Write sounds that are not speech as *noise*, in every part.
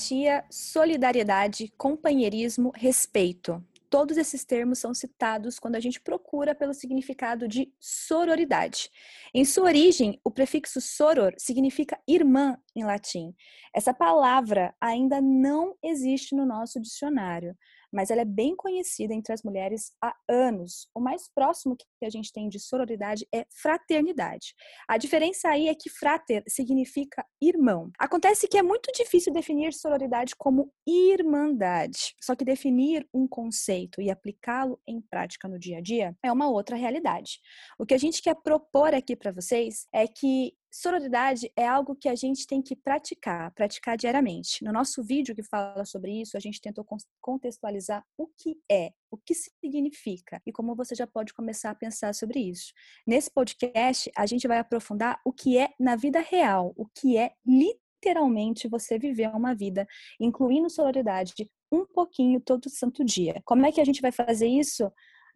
empatia, solidariedade, companheirismo, respeito. Todos esses termos são citados quando a gente procura pelo significado de sororidade. Em sua origem, o prefixo soror significa irmã em latim. Essa palavra ainda não existe no nosso dicionário, mas ela é bem conhecida entre as mulheres há anos. O mais próximo que a gente tem de sororidade é fraternidade. A diferença aí é que frater significa irmão. Acontece que é muito difícil definir sororidade como irmandade, só que definir um conceito e aplicá-lo em prática no dia a dia é uma outra realidade. O que a gente quer propor aqui para vocês é que Sororidade é algo que a gente tem que praticar, praticar diariamente. No nosso vídeo que fala sobre isso, a gente tentou contextualizar o que é, o que significa e como você já pode começar a pensar sobre isso. Nesse podcast, a gente vai aprofundar o que é na vida real, o que é literalmente você viver uma vida, incluindo sororidade um pouquinho todo santo dia. Como é que a gente vai fazer isso?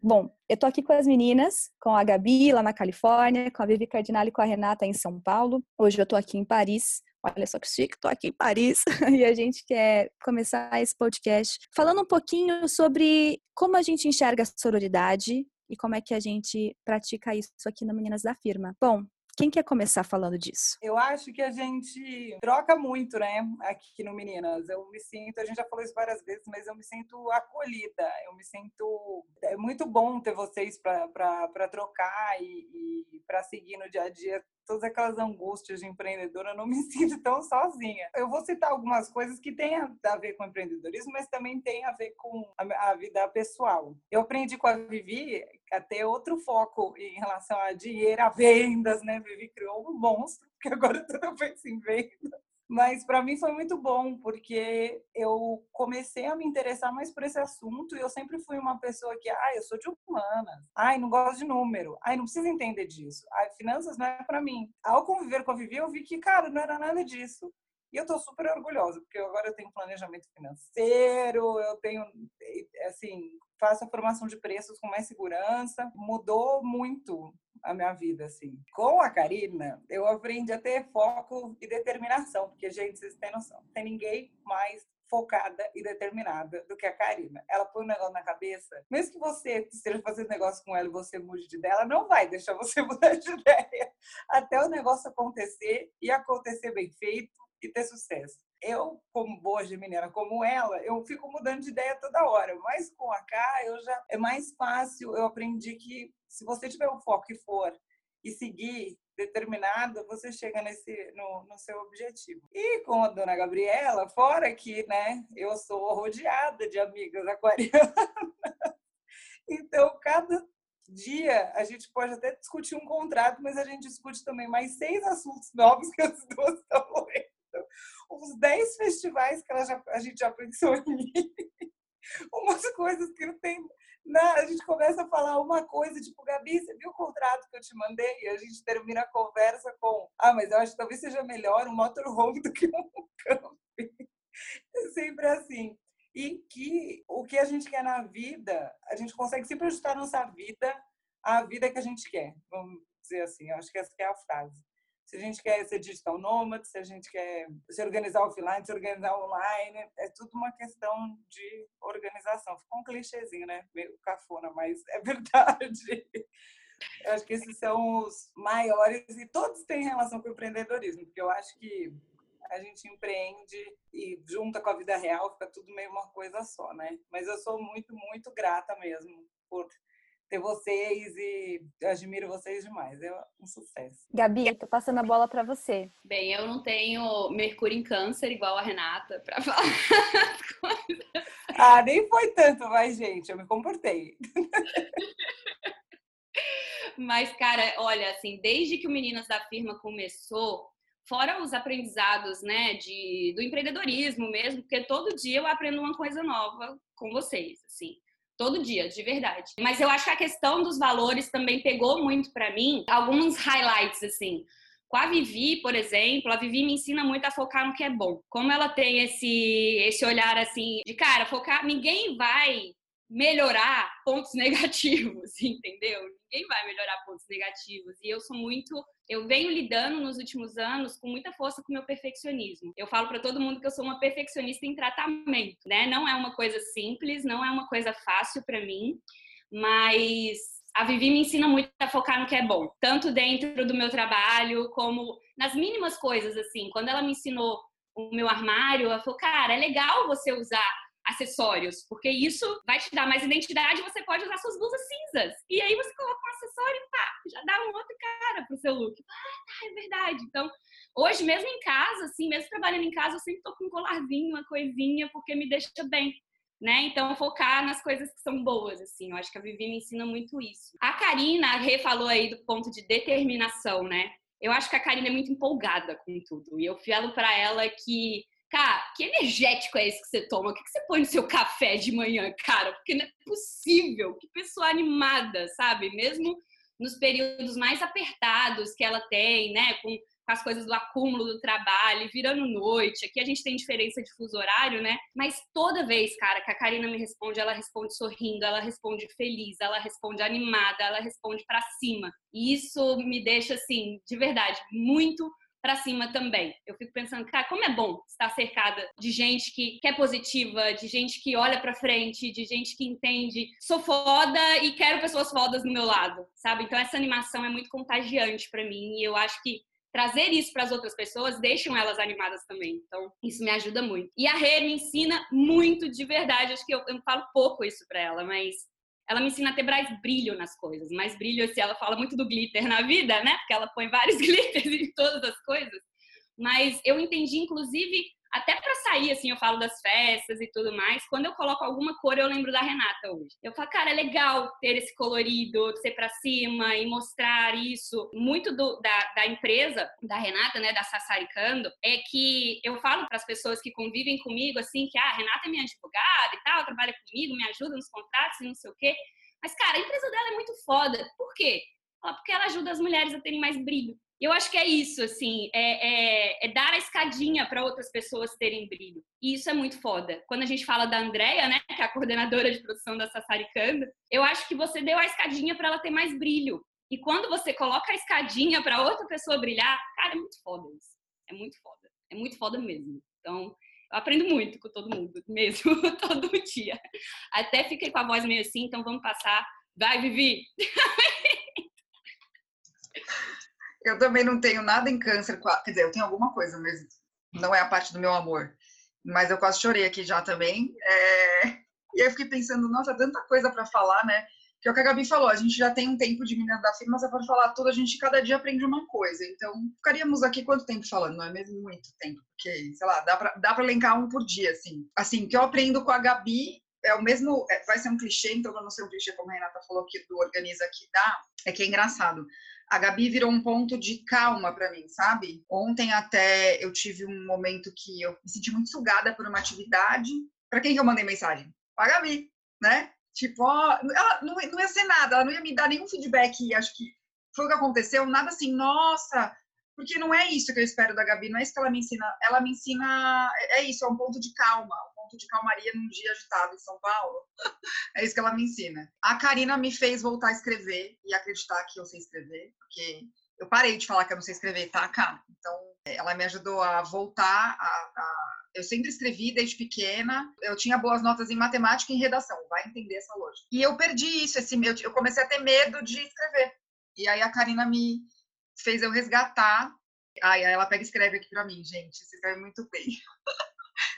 Bom, eu tô aqui com as meninas, com a Gabi lá na Califórnia, com a Vivi Cardinale e com a Renata em São Paulo. Hoje eu tô aqui em Paris. Olha só que chique, tô aqui em Paris *laughs* e a gente quer começar esse podcast falando um pouquinho sobre como a gente enxerga a sororidade e como é que a gente pratica isso aqui no Meninas da Firma. Bom, quem quer começar falando disso? Eu acho que a gente troca muito, né, aqui no Meninas. Eu me sinto, a gente já falou isso várias vezes, mas eu me sinto acolhida. Eu me sinto. É muito bom ter vocês para trocar e, e para seguir no dia a dia todas aquelas angústias de empreendedora, eu não me *laughs* sinto tão sozinha. Eu vou citar algumas coisas que têm a ver com empreendedorismo, mas também tem a ver com a, vida pessoal. Eu aprendi com a Vivi a ter outro foco em relação a dinheiro, a vendas, né? Vivi criou um monstro, porque agora tudo pensa em vendas. Mas para mim foi muito bom, porque eu comecei a me interessar mais por esse assunto e eu sempre fui uma pessoa que, ah, eu sou de humanas, ai, não gosto de número, ai, não precisa entender disso, ai, finanças não é para mim. Ao conviver com a Vivi, eu vi que, cara, não era nada disso. E eu estou super orgulhosa, porque agora eu tenho planejamento financeiro, eu tenho, assim, faço a formação de preços com mais segurança. Mudou muito a minha vida, assim. Com a Karina, eu aprendi a ter foco e determinação, porque, gente, vocês têm noção, tem ninguém mais focada e determinada do que a Karina. Ela põe um negócio na cabeça, mesmo que você esteja fazendo negócio com ela e você mude de ideia, ela não vai deixar você *laughs* mudar de ideia até o negócio acontecer e acontecer bem feito e ter sucesso eu, como boa geminiana como ela, eu fico mudando de ideia toda hora. Mas com a K, eu já é mais fácil. Eu aprendi que se você tiver o foco e for e seguir determinado, você chega nesse no, no seu objetivo. E com a dona Gabriela, fora que, né, eu sou rodeada de amigas aquarianas. *laughs* Então, cada dia a gente pode até discutir um contrato, mas a gente discute também mais seis assuntos novos que as duas estão uns 10 festivais que ela já, a gente já pensou ir. *laughs* Umas coisas que não tem. Não, a gente começa a falar uma coisa, tipo, Gabi, você viu o contrato que eu te mandei? E a gente termina a conversa com: Ah, mas eu acho que talvez seja melhor um motorhome do que um camping. É sempre assim. E que o que a gente quer na vida, a gente consegue sempre ajustar nossa vida à vida que a gente quer. Vamos dizer assim, eu acho que essa é a frase se a gente quer ser digital nômade, se a gente quer se organizar offline, se organizar online, é tudo uma questão de organização. Ficou um clichêzinho, né? Meio cafona, mas é *laughs* verdade. Eu acho que esses são os maiores e todos têm relação com o empreendedorismo, porque eu acho que a gente empreende e junta com a vida real, fica tudo meio uma coisa só, né? Mas eu sou muito, muito grata mesmo por ter vocês e eu admiro vocês demais. É um sucesso. Gabi, tô passando a bola para você. Bem, eu não tenho Mercúrio em Câncer igual a Renata para *laughs* falar as coisas. Ah, nem foi tanto, mas gente, eu me comportei. Mas, cara, olha, assim, desde que o Meninas da Firma começou, fora os aprendizados, né, de, do empreendedorismo mesmo, porque todo dia eu aprendo uma coisa nova com vocês, assim. Todo dia, de verdade. Mas eu acho que a questão dos valores também pegou muito para mim. Alguns highlights, assim. Com a Vivi, por exemplo, a Vivi me ensina muito a focar no que é bom. Como ela tem esse, esse olhar assim de cara, focar, ninguém vai melhorar pontos *laughs* negativos, entendeu? Ninguém vai melhorar pontos negativos. E eu sou muito, eu venho lidando nos últimos anos com muita força com o meu perfeccionismo. Eu falo para todo mundo que eu sou uma perfeccionista em tratamento, né? Não é uma coisa simples, não é uma coisa fácil para mim, mas a Vivi me ensina muito a focar no que é bom, tanto dentro do meu trabalho como nas mínimas coisas assim. Quando ela me ensinou o meu armário, ela falou: "Cara, é legal você usar acessórios, porque isso vai te dar mais identidade, você pode usar suas blusas cinzas. E aí você coloca um acessório e pá, já dá um outro cara pro seu look. Ah, tá, é verdade. Então, hoje mesmo em casa, assim, mesmo trabalhando em casa, eu sempre tô com um colarzinho, uma coisinha, porque me deixa bem. Né? Então, focar nas coisas que são boas, assim. Eu acho que a Vivi me ensina muito isso. A Karina, a Rê falou aí do ponto de determinação, né? Eu acho que a Karina é muito empolgada com tudo. E eu falo para ela que Cara, que energético é esse que você toma? O que você põe no seu café de manhã, cara? Porque não é possível. Que pessoa animada, sabe? Mesmo nos períodos mais apertados que ela tem, né? Com, com as coisas do acúmulo do trabalho, virando noite. Aqui a gente tem diferença de fuso horário, né? Mas toda vez, cara, que a Karina me responde, ela responde sorrindo, ela responde feliz, ela responde animada, ela responde para cima. E isso me deixa, assim, de verdade, muito para cima também. Eu fico pensando, cara, como é bom estar cercada de gente que, que é positiva, de gente que olha para frente, de gente que entende. Sou foda e quero pessoas fodas no meu lado, sabe? Então essa animação é muito contagiante para mim e eu acho que trazer isso para as outras pessoas deixam elas animadas também. Então, isso me ajuda muito. E a Rê me ensina muito de verdade. Acho que eu, eu falo pouco isso para ela, mas ela me ensina a ter mais brilho nas coisas. Mais brilho, assim, ela fala muito do glitter na vida, né? Porque ela põe vários *laughs* glitters em todas as coisas. Mas eu entendi, inclusive, até para sair, assim, eu falo das festas e tudo mais. Quando eu coloco alguma cor, eu lembro da Renata hoje. Eu falo, cara, é legal ter esse colorido, ser para cima e mostrar isso. Muito do, da, da empresa da Renata, né, da Sassaricando, é que eu falo para as pessoas que convivem comigo, assim, que ah, a Renata é minha advogada e tal, trabalha comigo, me ajuda nos contratos e não sei o quê. Mas, cara, a empresa dela é muito foda. Por quê? Porque ela ajuda as mulheres a terem mais brilho. Eu acho que é isso, assim, é, é, é dar a escadinha para outras pessoas terem brilho. E isso é muito foda. Quando a gente fala da Andrea, né, que é a coordenadora de produção da Sassaricanda, eu acho que você deu a escadinha para ela ter mais brilho. E quando você coloca a escadinha para outra pessoa brilhar, cara, é muito foda isso. É muito foda. É muito foda mesmo. Então, eu aprendo muito com todo mundo, *laughs* mesmo, *laughs* todo dia. Até fiquei com a voz meio assim, então vamos passar. Vai, Vivi! *laughs* Eu também não tenho nada em câncer, quer dizer, eu tenho alguma coisa, mas não é a parte do meu amor. Mas eu quase chorei aqui já também. É... E aí eu fiquei pensando, nossa, tanta coisa para falar, né? Que é o que a Gabi falou, a gente já tem um tempo de menina da firma, você pode falar tudo, a gente cada dia aprende uma coisa. Então, ficaríamos aqui quanto tempo falando? Não é mesmo muito tempo? Porque, sei lá, dá pra, dá pra elencar um por dia, assim. Assim, que eu aprendo com a Gabi é o mesmo, é, vai ser um clichê, então eu não sei um clichê como a Renata falou que do Organiza que dá, é que é engraçado a Gabi virou um ponto de calma para mim, sabe? Ontem até eu tive um momento que eu me senti muito sugada por uma atividade. Para quem que eu mandei mensagem? Para Gabi, né? Tipo, ó, ela não, não ia ser nada, ela não ia me dar nenhum feedback, acho que foi o que aconteceu, nada assim, nossa, porque não é isso que eu espero da Gabi, não é isso que ela me ensina. Ela me ensina, é isso, é um ponto de calma, ponto de calmaria num dia agitado em São Paulo. *laughs* é isso que ela me ensina. A Karina me fez voltar a escrever e acreditar que eu sei escrever, porque eu parei de falar que eu não sei escrever, tá, cara? Então, ela me ajudou a voltar a, a, Eu sempre escrevi desde pequena, eu tinha boas notas em matemática e em redação, vai entender essa lógica. E eu perdi isso, esse medo, eu comecei a ter medo de escrever. E aí a Karina me fez eu resgatar. Ai, ela pega e escreve aqui para mim, gente, você escreve muito bem. *laughs*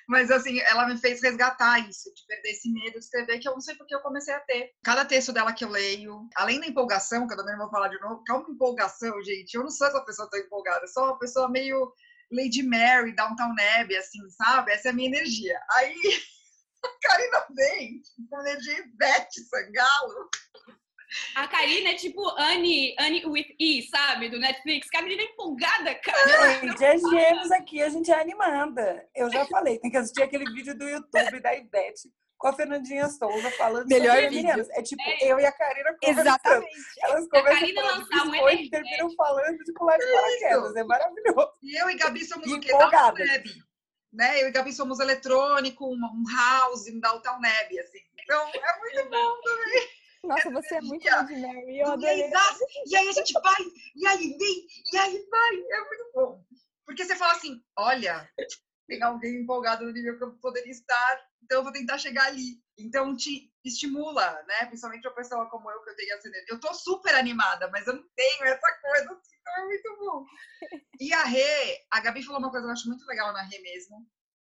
Mas, assim, ela me fez resgatar isso, de perder esse medo de escrever, que eu não sei porque eu comecei a ter. Cada texto dela que eu leio, além da empolgação, que eu também vou falar de novo, calma empolgação, gente. Eu não sou essa pessoa tão empolgada, eu sou uma pessoa meio Lady Mary, Downtown Abbey, assim, sabe? Essa é a minha energia. Aí, a *laughs* Karina vem, com energia Beth Sangalo. A Karina é tipo Annie, Annie with E, sabe? Do Netflix. Que a menina é empolgada, cara. Gente, é gêmeos aqui, a gente é animada. Eu já falei, tem que assistir aquele vídeo do YouTube da Ivete com a Fernandinha Souza falando Melhor sobre vídeo. meninas. É tipo é. eu e a Karina conversando. Exatamente. Elas conversam falando de coisas e terminam falando de pular de paraquedas. É maravilhoso. E eu e Gabi somos e o quê? Né? Eu e Gabi somos eletrônico, um house, um Downtown Neb, assim. Então, é muito bom também. Nossa, você é muito Lady Mary. Eu adorei. E aí a gente vai, e aí vem, e aí vai. É muito bom. Porque você fala assim, olha, tem alguém empolgado no nível que eu poderia estar, então eu vou tentar chegar ali. Então te estimula, né? Principalmente uma pessoa como eu, que eu tenho essa energia. Eu tô super animada, mas eu não tenho essa coisa, assim, então é muito bom. E a Rê, a Gabi falou uma coisa que eu acho muito legal na Rê mesmo,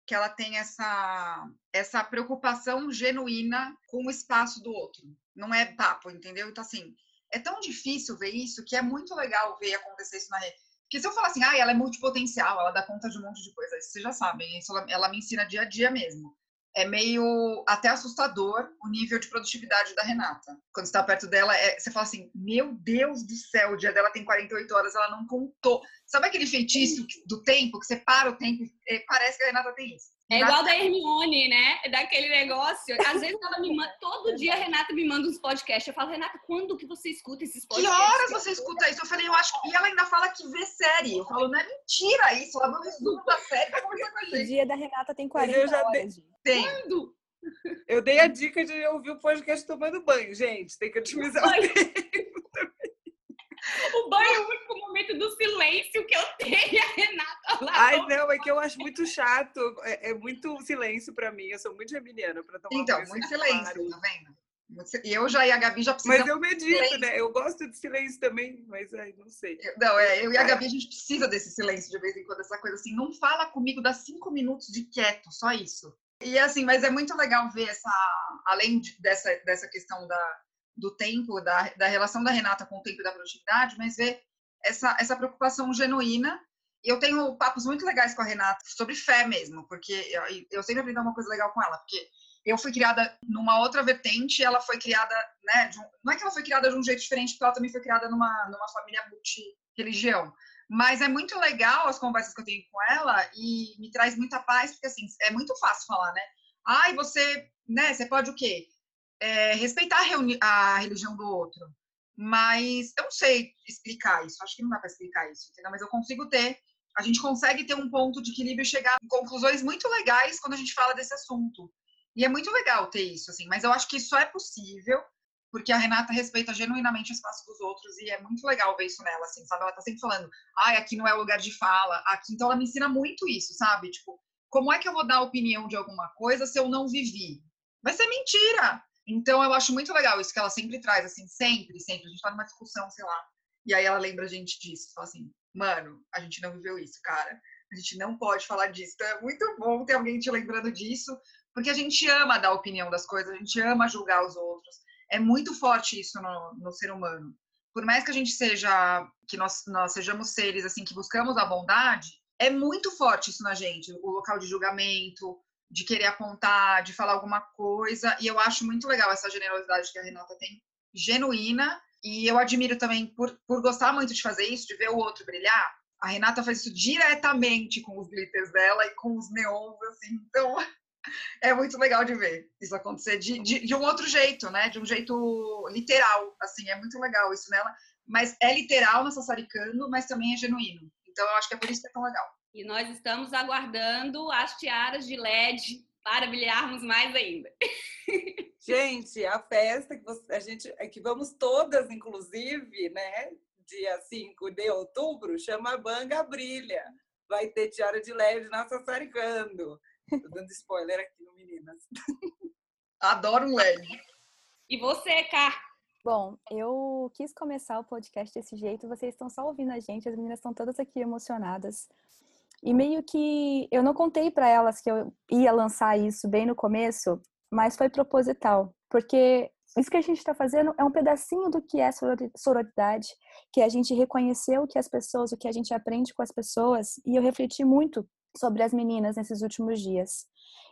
que ela tem essa, essa preocupação genuína com o espaço do outro. Não é papo, entendeu? Então, assim, é tão difícil ver isso que é muito legal ver acontecer isso na rede. Porque se eu falar assim, ah, ela é multipotencial, ela dá conta de um monte de coisa, vocês já sabem, isso ela, ela me ensina dia a dia mesmo é meio até assustador o nível de produtividade da Renata. Quando você está perto dela, é, você fala assim: Meu Deus do céu, o dia dela tem 48 horas, ela não contou. Sabe aquele feitiço do tempo, que você para o tempo e parece que a Renata tem isso? É igual da Hermione, né? Daquele negócio. Às vezes ela me manda, todo dia a Renata me manda uns podcasts. Eu falo, Renata, quando que você escuta esses podcasts? Que horas você escuta isso? Eu falei, eu acho que. E ela ainda fala que vê série. Eu falo, não é mentira isso. Ela não resumo da série pra conversar com a gente. O dia da Renata tem 40 eu já horas. De... Tem. Quando? Eu dei a dica de ouvir o podcast tomando banho, gente. Tem que otimizar o tempo também. O banho é o único momento do silêncio que eu *laughs* tenho, a Renata lá. Ai, não, é que eu acho muito chato. É, é muito silêncio pra mim. Eu sou muito geminiana pra tomar Então, muito silêncio, tá vendo? E eu já e a Gabi já precisamos. Mas eu medito, né? Eu gosto de silêncio também, mas aí não sei. Não, é, eu e a Gabi a gente precisa desse silêncio de vez em quando, essa coisa assim. Não fala comigo, dá cinco minutos de quieto, só isso. E assim, mas é muito legal ver essa, além de, dessa, dessa questão da, do tempo, da, da relação da Renata com o tempo e da produtividade, mas ver essa, essa preocupação genuína. E eu tenho papos muito legais com a Renata sobre fé mesmo, porque eu, eu sempre aprendi uma coisa legal com ela, porque eu fui criada numa outra vertente, ela foi criada, né, um, não é que ela foi criada de um jeito diferente, porque ela também foi criada numa, numa família multi-religião. Mas é muito legal as conversas que eu tenho com ela e me traz muita paz, porque assim, é muito fácil falar, né? Ai, você, né, você pode o quê? É, respeitar a, a, religião do outro. Mas eu não sei explicar isso, acho que não dá para explicar isso, entendeu? Mas eu consigo ter, a gente consegue ter um ponto de equilíbrio e chegar em conclusões muito legais quando a gente fala desse assunto. E é muito legal ter isso, assim, mas eu acho que só é possível porque a Renata respeita genuinamente o espaço dos outros e é muito legal ver isso nela, assim, sabe? Ela tá sempre falando, ai, aqui não é o lugar de fala, aqui. Então ela me ensina muito isso, sabe? Tipo, como é que eu vou dar opinião de alguma coisa se eu não vivi? Vai ser mentira! Então eu acho muito legal isso que ela sempre traz, assim, sempre, sempre. A gente tá numa discussão, sei lá, e aí ela lembra a gente disso, fala assim, mano, a gente não viveu isso, cara. A gente não pode falar disso. Então é muito bom ter alguém te lembrando disso, porque a gente ama dar opinião das coisas, a gente ama julgar os outros é muito forte isso no, no ser humano. Por mais que a gente seja, que nós, nós sejamos seres assim que buscamos a bondade, é muito forte isso na gente, o local de julgamento, de querer apontar, de falar alguma coisa. E eu acho muito legal essa generosidade que a Renata tem, genuína. E eu admiro também, por, por gostar muito de fazer isso, de ver o outro brilhar. A Renata faz isso diretamente com os glitters dela e com os neons, assim. Então, *laughs* é muito legal de ver isso acontecer de, de, de, um outro jeito, né? De um jeito literal, assim, é muito legal isso nela. Mas é literal no Sassaricano, mas também é genuíno. Então eu acho que é por isso que é tão legal. E nós estamos aguardando as tiaras de LED para brilharmos mais ainda. *laughs* Gente, a festa que você, a gente, é que vamos todas, inclusive, né? Dia 5 de outubro, chama Banga Brilha. Vai ter tiara de LED na Sassaricando. Tô dando spoiler aqui no Meninas. *laughs* Adoro um LED. E você, Cá? Bom, eu quis começar o podcast desse jeito, vocês estão só ouvindo a gente, as meninas estão todas aqui emocionadas. E meio que eu não contei para elas que eu ia lançar isso bem no começo, mas foi proposital, porque isso que a gente está fazendo é um pedacinho do que é sororidade, que a gente reconhecer o que as pessoas, o que a gente aprende com as pessoas, e eu refleti muito sobre as meninas nesses últimos dias.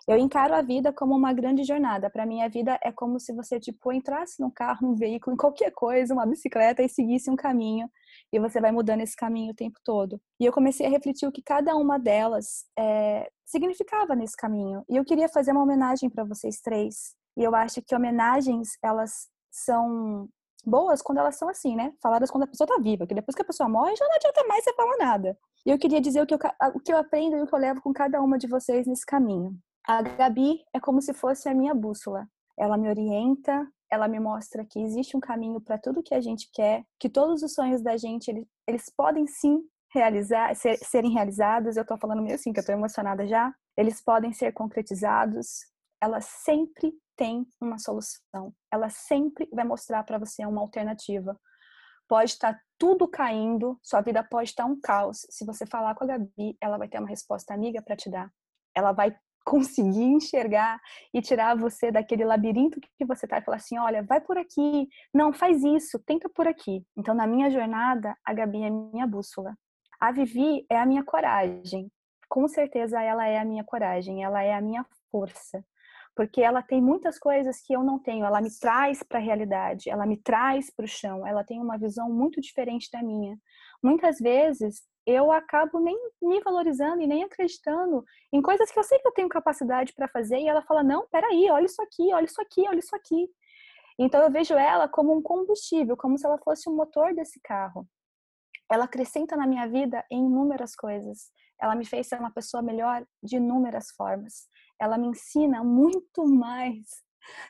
Eu encaro a vida como uma grande jornada. Para mim, a vida é como se você tipo entrasse num carro, num veículo, em qualquer coisa, uma bicicleta e seguisse um caminho e você vai mudando esse caminho o tempo todo. E eu comecei a refletir o que cada uma delas é, significava nesse caminho. E eu queria fazer uma homenagem para vocês três. E eu acho que homenagens elas são boas quando elas são assim, né? Faladas quando a pessoa tá viva, que depois que a pessoa morre já não adianta mais você falar nada. E eu queria dizer o que eu, o que eu aprendo e o que eu levo com cada uma de vocês nesse caminho. A Gabi é como se fosse a minha bússola. ela me orienta, ela me mostra que existe um caminho para tudo que a gente quer, que todos os sonhos da gente, eles, eles podem sim realizar, ser, serem realizados. Eu estou falando meio assim, que eu estou emocionada já. Eles podem ser concretizados. Ela sempre tem uma solução. Ela sempre vai mostrar para você uma alternativa. Pode estar tá tudo caindo, sua vida pode estar tá um caos. Se você falar com a Gabi, ela vai ter uma resposta amiga para te dar. Ela vai *laughs* conseguir enxergar e tirar você daquele labirinto que você está e falar assim, olha, vai por aqui, não, faz isso, tenta por aqui. Então, na minha jornada, a Gabi é minha bússola. A Vivi é a minha coragem. Com certeza ela é a minha coragem, ela é a minha força. Porque ela tem muitas coisas que eu não tenho, ela me traz para a realidade, ela me traz para o chão, ela tem uma visão muito diferente da minha. Muitas vezes eu acabo nem me valorizando e nem acreditando em coisas que eu sei que eu tenho capacidade para fazer e ela fala: "Não, peraí, olha isso aqui, olha isso aqui, olha isso aqui". Então eu vejo ela como um combustível, como se ela fosse o motor desse carro. Ela acrescenta na minha vida em inúmeras coisas. Ela me fez ser uma pessoa melhor de inúmeras formas. Ela me ensina muito mais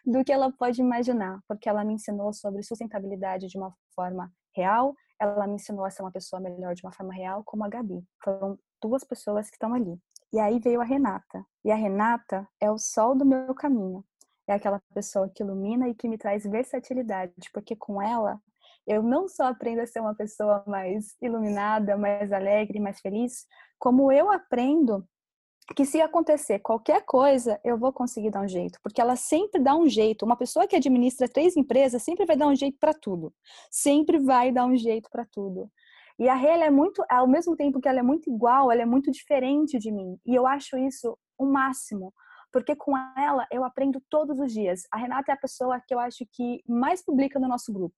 do que ela pode imaginar, porque ela me ensinou sobre sustentabilidade de uma forma real, ela me ensinou a ser uma pessoa melhor de uma forma real, como a Gabi. Foram duas pessoas que estão ali. E aí veio a Renata. E a Renata é o sol do meu caminho. É aquela pessoa que ilumina e que me traz versatilidade, porque com ela eu não só aprendo a ser uma pessoa mais iluminada, mais alegre, mais feliz, como eu aprendo que se acontecer qualquer coisa, eu vou conseguir dar um jeito, porque ela sempre dá um jeito. Uma pessoa que administra três empresas sempre vai dar um jeito para tudo. Sempre vai dar um jeito para tudo. E a Rê, é muito, ao mesmo tempo que ela é muito igual, ela é muito diferente de mim. E eu acho isso o máximo, porque com ela eu aprendo todos os dias. A Renata é a pessoa que eu acho que mais publica no nosso grupo.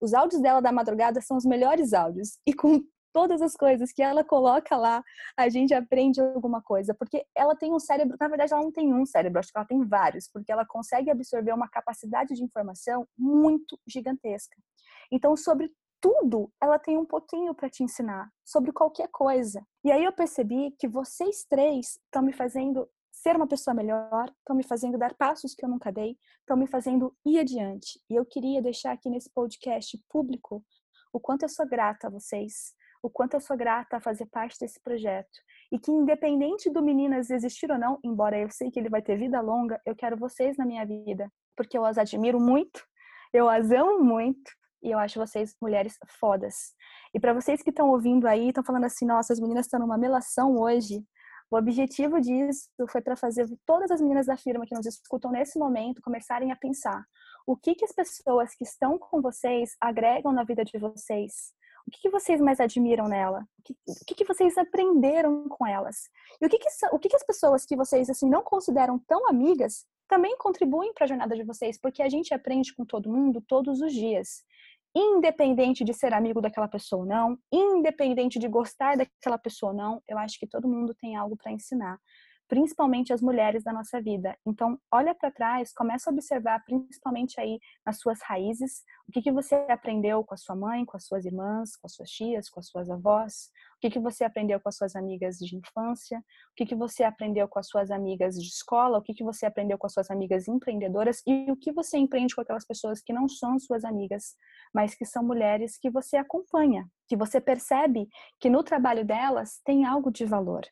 Os áudios dela da madrugada são os melhores áudios. E com todas as coisas que ela coloca lá, a gente aprende alguma coisa. Porque ela tem um cérebro, na verdade, ela não tem um cérebro, acho que ela tem vários, porque ela consegue absorver uma capacidade de informação muito gigantesca. Então, sobre tudo, ela tem um pouquinho para te ensinar, sobre qualquer coisa. E aí eu percebi que vocês três estão me fazendo ser uma pessoa melhor, estão me fazendo dar passos que eu nunca dei, estão me fazendo ir adiante. E eu queria deixar aqui nesse podcast público o quanto eu sou grata a vocês, o quanto eu sou grata a fazer parte desse projeto. E que, independente do Meninas existir ou não, embora eu sei que ele vai ter vida longa, eu quero vocês na minha vida, porque eu as admiro muito, eu as amo muito, e eu acho vocês mulheres fodas. E para vocês que estão ouvindo aí, estão falando assim, nossa, as meninas estão numa melação hoje, o objetivo disso foi para fazer todas as meninas da firma que nos escutam nesse momento começarem a pensar o que, que as pessoas que estão com vocês agregam na vida de vocês. O que, que vocês mais admiram nela? O que, o que, que vocês aprenderam com elas? E o que, que, o que, que as pessoas que vocês assim não consideram tão amigas também contribuem para a jornada de vocês? Porque a gente aprende com todo mundo todos os dias independente de ser amigo daquela pessoa ou não, independente de gostar daquela pessoa ou não, eu acho que todo mundo tem algo para ensinar principalmente as mulheres da nossa vida. Então, olha para trás, começa a observar, principalmente aí nas suas raízes, o que, que você aprendeu com a sua mãe, com as suas irmãs, com as suas tias, com as suas avós, que, que você aprendeu com as suas amigas de infância, o que, que você aprendeu com as suas amigas de escola, o que, que você aprendeu com as suas amigas empreendedoras e o que você empreende com aquelas pessoas que não são suas amigas, mas que são mulheres que você acompanha, que você percebe que no trabalho delas tem algo de valor.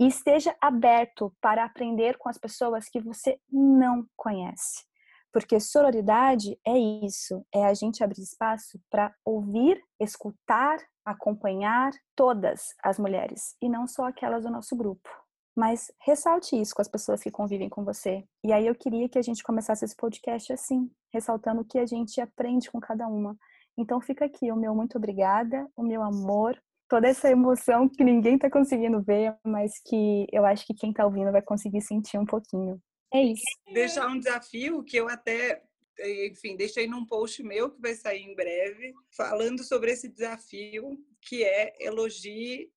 E esteja aberto para aprender com as pessoas que você não conhece. Porque sororidade é isso, é a gente abrir espaço para ouvir, escutar, acompanhar todas as mulheres e não só aquelas do nosso grupo. Mas ressalte isso com as pessoas que convivem com você. E aí eu queria que a gente começasse esse podcast assim, ressaltando o que a gente aprende com cada uma. Então fica aqui o meu muito obrigada, o meu amor, toda essa emoção que ninguém está conseguindo ver, mas que eu acho que quem está ouvindo vai conseguir sentir um pouquinho. É isso. Deixar um desafio que eu até, enfim, deixei num post meu que vai sair em breve, falando sobre esse desafio que é elogie.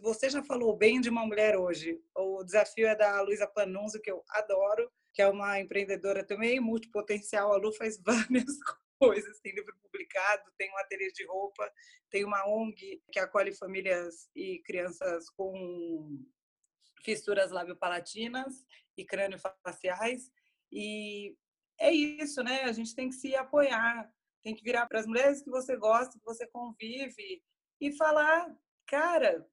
Você já falou bem de uma mulher hoje. O desafio é da Luísa Panunzo, que eu adoro, que é uma empreendedora também multipotencial. A Lu faz *laughs* várias coisas, tem livro publicado, tem um ateliê de roupa, tem uma ONG que acolhe famílias e crianças com fissuras labiopalatinas e crânio-faciais. E é isso, né? A gente tem que se apoiar, tem que virar para as mulheres que você gosta, que você convive e falar, cara,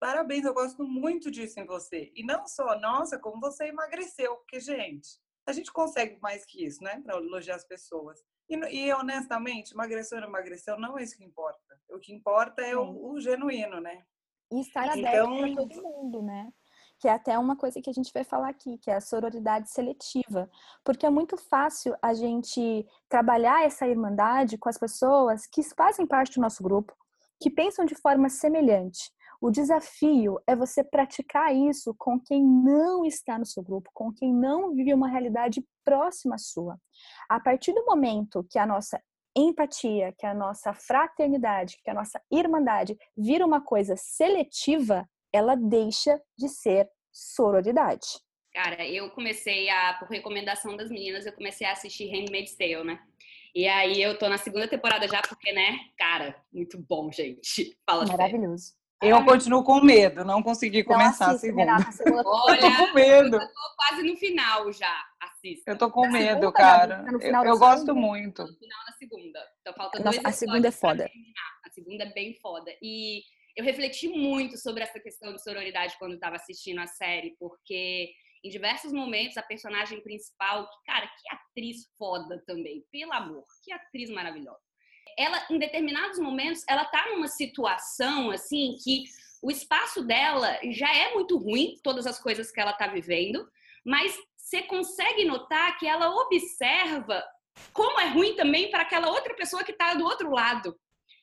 parabéns, eu gosto muito disso em você. E não só, nossa, como você emagreceu, porque, gente, a gente consegue mais que isso, né? Para elogiar as pessoas. E, e, honestamente, emagreceu ou não emagreceu, não é isso que importa. O que importa é o, o genuíno, né? E estar aberto então... para todo mundo, né? Que é até uma coisa que a gente vai falar aqui, que é a sororidade seletiva, porque é muito fácil a gente trabalhar essa irmandade com as pessoas que fazem parte do nosso grupo, que pensam de forma semelhante. O desafio é você praticar isso com quem não está no seu grupo, com quem não vive uma realidade próxima à sua. A partir do momento que a nossa empatia, que a nossa fraternidade, que a nossa irmandade vira uma coisa seletiva, ela deixa de ser sororidade. Cara, eu comecei a, por recomendação das meninas, eu comecei a assistir Handmaid's Tale, né? E aí eu tô na segunda temporada já, porque, né, cara, muito bom, gente. Fala Maravilhoso. Eu continuo com medo, não consegui começar não assiste, a segunda. Renata, *laughs* segunda... Olha, eu tô com medo. Eu tô quase no final já, assista. Eu tô com medo, cara. eu, eu gosto muito. No final da segunda. Então falta Nossa, dois a segunda é foda. A segunda é bem foda. E eu refleti muito sobre essa questão de sororidade quando estava assistindo a série, porque em diversos momentos a personagem principal, cara, que atriz foda também, pelo amor, que atriz maravilhosa. Ela, em determinados momentos, ela tá numa situação assim que o espaço dela já é muito ruim, todas as coisas que ela tá vivendo, mas você consegue notar que ela observa como é ruim também para aquela outra pessoa que está do outro lado.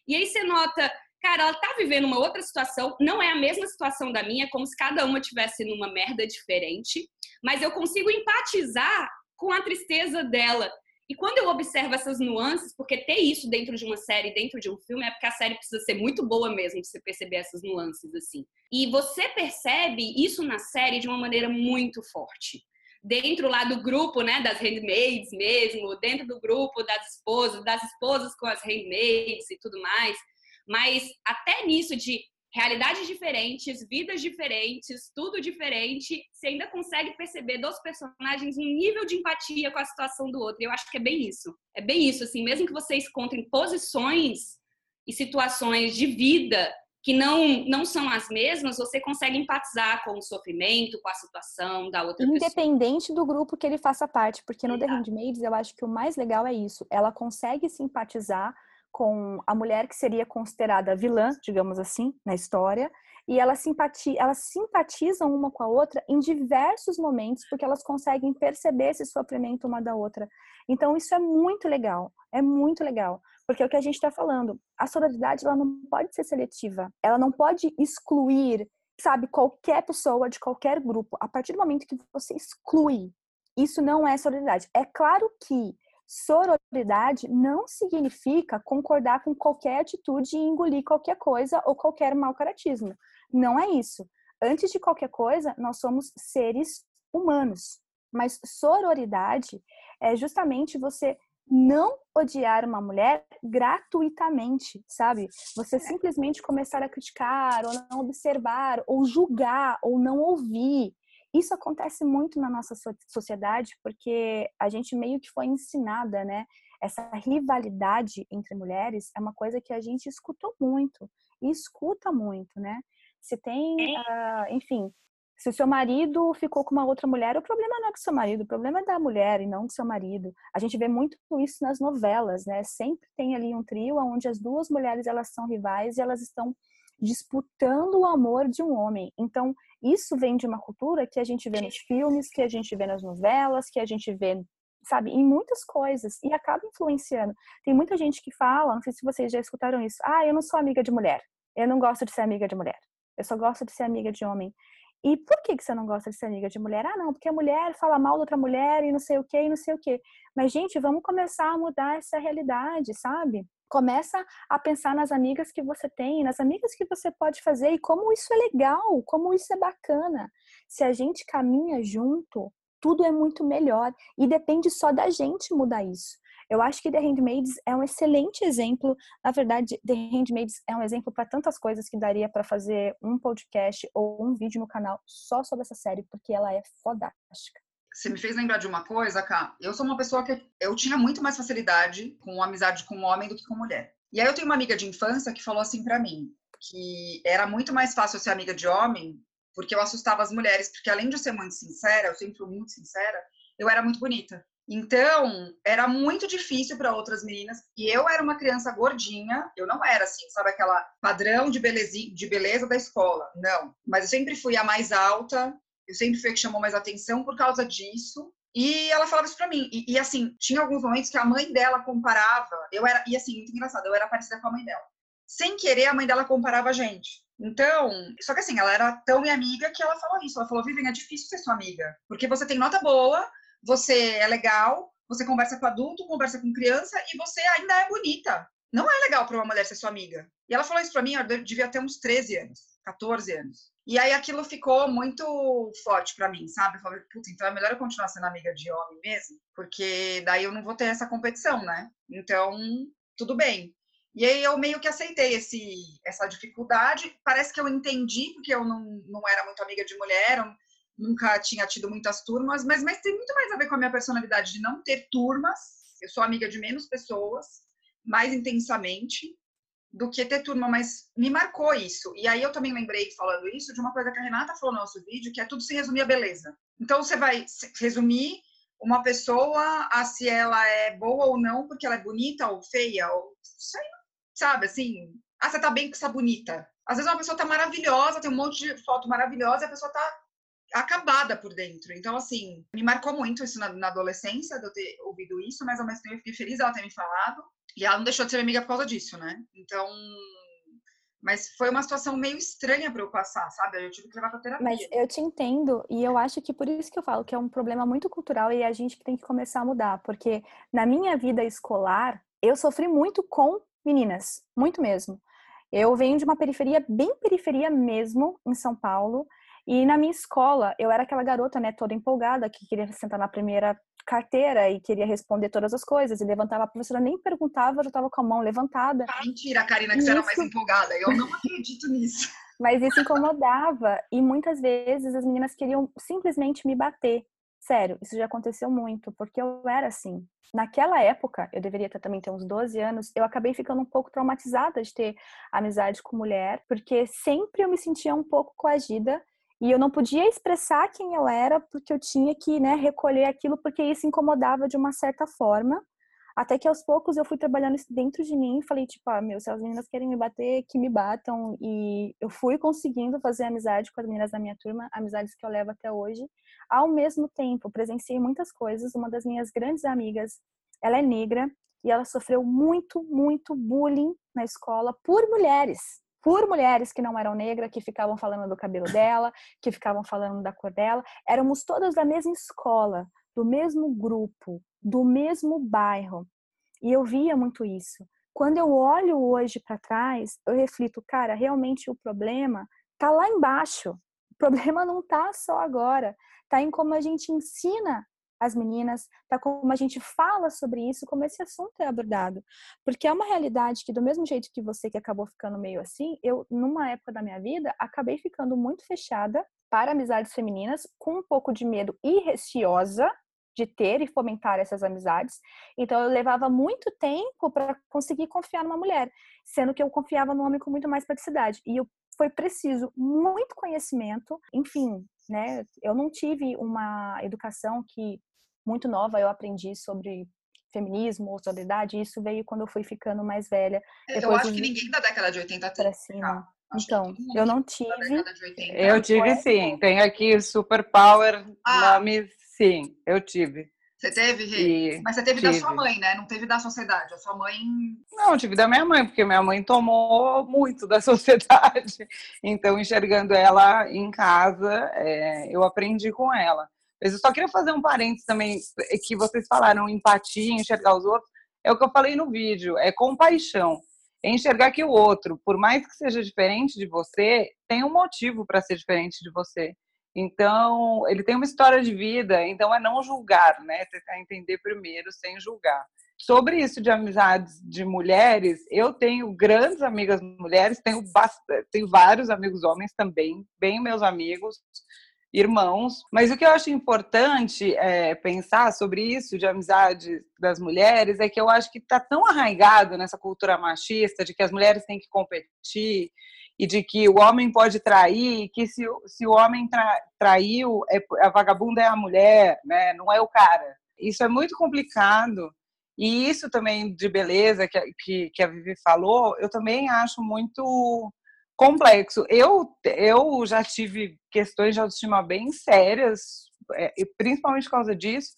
E aí você nota cara, ela tá vivendo uma outra situação, não é a mesma situação da minha, como se cada uma tivesse numa merda diferente, mas eu consigo empatizar com a tristeza dela. E quando eu observo essas nuances, porque ter isso dentro de uma série, dentro de um filme, é porque a série precisa ser muito boa mesmo de você perceber essas nuances assim. E você percebe isso na série de uma maneira muito forte. Dentro lá do grupo, né, das handmaids mesmo, dentro do grupo das esposas, das esposas com as handmaids e tudo mais mas até nisso de realidades diferentes, vidas diferentes, tudo diferente, você ainda consegue perceber dos personagens um nível de empatia com a situação do outro. Eu acho que é bem isso. É bem isso, assim, mesmo que vocês encontrem posições e situações de vida que não, não são as mesmas, você consegue empatizar com o sofrimento, com a situação da outra Independente pessoa. Independente do grupo que ele faça parte, porque no Exato. The Handmaids eu acho que o mais legal é isso. Ela consegue simpatizar com a mulher que seria considerada vilã, digamos assim, na história, e elas, simpati elas simpatizam uma com a outra em diversos momentos, porque elas conseguem perceber esse sofrimento uma da outra. Então, isso é muito legal, é muito legal, porque é o que a gente está falando, a sororidade ela não pode ser seletiva, ela não pode excluir, sabe, qualquer pessoa de qualquer grupo. A partir do momento que você exclui, isso não é sororidade. É claro que Sororidade não significa concordar com qualquer atitude e engolir qualquer coisa ou qualquer mau caratismo. Não é isso. Antes de qualquer coisa, nós somos seres humanos. Mas sororidade é justamente você não odiar uma mulher gratuitamente, sabe? Você simplesmente começar a criticar, ou não observar, ou julgar, ou não ouvir, isso acontece muito na nossa sociedade porque a gente meio que foi ensinada, né? Essa rivalidade entre mulheres é uma coisa que a gente escutou muito e escuta muito, né? Se tem, uh, enfim, se o seu marido ficou com uma outra mulher, o problema não é com o seu marido, o problema é da mulher e não do seu marido. A gente vê muito isso nas novelas, né? Sempre tem ali um trio onde as duas mulheres elas são rivais e elas estão disputando o amor de um homem. Então, isso vem de uma cultura que a gente vê nos filmes, que a gente vê nas novelas, que a gente vê, sabe, em muitas coisas e acaba influenciando. Tem muita gente que fala, não sei se vocês já escutaram isso, ah, eu não sou amiga de mulher, eu não gosto de ser amiga de mulher, eu só gosto de ser amiga de homem. E por que, que você não gosta de ser amiga de mulher? Ah, não, porque a mulher fala mal da outra mulher e não sei o que, e não sei o que. Mas, gente, vamos começar a mudar essa realidade, sabe? Começa a pensar nas amigas que você tem, nas amigas que você pode fazer e como isso é legal, como isso é bacana. Se a gente caminha junto, tudo é muito melhor e depende só da gente mudar isso. Eu acho que The Handmaids é um excelente exemplo. Na verdade, The Handmaids é um exemplo para tantas coisas que daria para fazer um podcast ou um vídeo no canal só sobre essa série, porque ela é fodástica. Você me fez lembrar de uma coisa, Cá. Eu sou uma pessoa que eu tinha muito mais facilidade com amizade com homem do que com mulher. E aí eu tenho uma amiga de infância que falou assim para mim, que era muito mais fácil ser amiga de homem, porque eu assustava as mulheres, porque além de eu ser muito sincera, eu sempre fui muito sincera, eu era muito bonita. Então, era muito difícil para outras meninas. E eu era uma criança gordinha, eu não era assim, sabe, aquela padrão de, de beleza da escola. Não. Mas eu sempre fui a mais alta, eu sempre fui a que chamou mais atenção por causa disso. E ela falava isso pra mim. E, e, assim, tinha alguns momentos que a mãe dela comparava. Eu era, e assim, muito engraçado, eu era parecida com a mãe dela. Sem querer, a mãe dela comparava a gente. Então, só que assim, ela era tão minha amiga que ela falou isso. Ela falou: Vivian, é difícil ser sua amiga. Porque você tem nota boa, você é legal, você conversa com adulto, conversa com criança e você ainda é bonita. Não é legal para uma mulher ser sua amiga. E ela falou isso para mim, eu devia ter uns 13 anos, 14 anos. E aí aquilo ficou muito forte para mim, sabe? Eu falei, puta, então é melhor eu continuar sendo amiga de homem mesmo, porque daí eu não vou ter essa competição, né? Então, tudo bem. E aí eu meio que aceitei esse, essa dificuldade. Parece que eu entendi, porque eu não, não era muito amiga de mulher, nunca tinha tido muitas turmas, mas, mas tem muito mais a ver com a minha personalidade de não ter turmas. Eu sou amiga de menos pessoas, mais intensamente, do que ter turma, mas me marcou isso. E aí eu também lembrei, falando isso, de uma coisa que a Renata falou no nosso vídeo, que é tudo se resumir a beleza. Então você vai resumir uma pessoa a se ela é boa ou não, porque ela é bonita ou feia, ou sabe assim, ah, você tá bem com essa bonita. Às vezes uma pessoa tá maravilhosa, tem um monte de foto maravilhosa, e a pessoa tá acabada por dentro. Então, assim, me marcou muito isso na, na, adolescência, de eu ter ouvido isso, mas ao mesmo tempo eu fiquei feliz ela ter me falado. E ela não deixou de ser minha amiga por causa disso, né? Então. Mas foi uma situação meio estranha para eu passar, sabe? Eu tive que levar pra terapia. Mas eu te entendo, e eu acho que por isso que eu falo que é um problema muito cultural e a gente que tem que começar a mudar. Porque na minha vida escolar, eu sofri muito com meninas, muito mesmo. Eu venho de uma periferia, bem periferia mesmo, em São Paulo. E na minha escola, eu era aquela garota, né, toda empolgada, que queria sentar na primeira carteira e queria responder todas as coisas. E levantava, a professora nem perguntava, já estava com a mão levantada. Mentira, Karina, que você era mais empolgada. Eu não acredito nisso. *laughs* Mas isso incomodava. E muitas vezes as meninas queriam simplesmente me bater. Sério, isso já aconteceu muito, porque eu era assim. Naquela época, eu deveria ter, também ter uns 12 anos, eu acabei ficando um pouco traumatizada de ter amizade com mulher, porque sempre eu me sentia um pouco coagida e eu não podia expressar quem eu era porque eu tinha que né, recolher aquilo, porque isso incomodava de uma certa forma. Até que aos poucos eu fui trabalhando isso dentro de mim falei, tipo, ah, meu, se as meninas querem me bater, que me batam. E eu fui conseguindo fazer amizade com as meninas da minha turma, amizades que eu levo até hoje. Ao mesmo tempo, presenciei muitas coisas. Uma das minhas grandes amigas, ela é negra e ela sofreu muito, muito bullying na escola por mulheres por mulheres que não eram negras, que ficavam falando do cabelo dela, que ficavam falando da cor dela. Éramos todas da mesma escola, do mesmo grupo, do mesmo bairro. E eu via muito isso. Quando eu olho hoje para trás, eu reflito, cara, realmente o problema tá lá embaixo. O problema não tá só agora, tá em como a gente ensina as meninas, tá como a gente fala sobre isso, como esse assunto é abordado. Porque é uma realidade que, do mesmo jeito que você que acabou ficando meio assim, eu, numa época da minha vida, acabei ficando muito fechada para amizades femininas, com um pouco de medo e receosa de ter e fomentar essas amizades. Então, eu levava muito tempo para conseguir confiar numa mulher, sendo que eu confiava no homem com muito mais praticidade. E eu, foi preciso muito conhecimento, enfim, né? Eu não tive uma educação que muito nova eu aprendi sobre feminismo ou sobre idade, isso veio quando eu fui ficando mais velha. É, eu acho que ninguém da década de 80 tem. Cima. Então, eu não tive. Eu tive sim. Tem aqui Super Power, ah. nomes, sim, eu tive. Você teve, Rê? Mas você teve tive. da sua mãe, né? Não teve da sociedade. A sua mãe. Não, tive da minha mãe, porque minha mãe tomou muito da *laughs* sociedade. Então, enxergando ela em casa, é, eu aprendi com ela. Eu só queria fazer um parênteses também, é que vocês falaram empatia, enxergar os outros. É o que eu falei no vídeo, é compaixão. É enxergar que o outro, por mais que seja diferente de você, tem um motivo para ser diferente de você. Então, ele tem uma história de vida, então é não julgar, né? Tentar entender primeiro sem julgar. Sobre isso de amizades de mulheres, eu tenho grandes amigas mulheres, tenho, bastante, tenho vários amigos homens também, bem meus amigos irmãos. Mas o que eu acho importante é, pensar sobre isso de amizade das mulheres é que eu acho que está tão arraigado nessa cultura machista de que as mulheres têm que competir e de que o homem pode trair, que se, se o homem tra, traiu, é, a vagabunda é a mulher, né? não é o cara. Isso é muito complicado. E isso também de beleza que, que, que a Vivi falou, eu também acho muito complexo. Eu, eu já tive questões de autoestima bem sérias, é, principalmente por causa disso.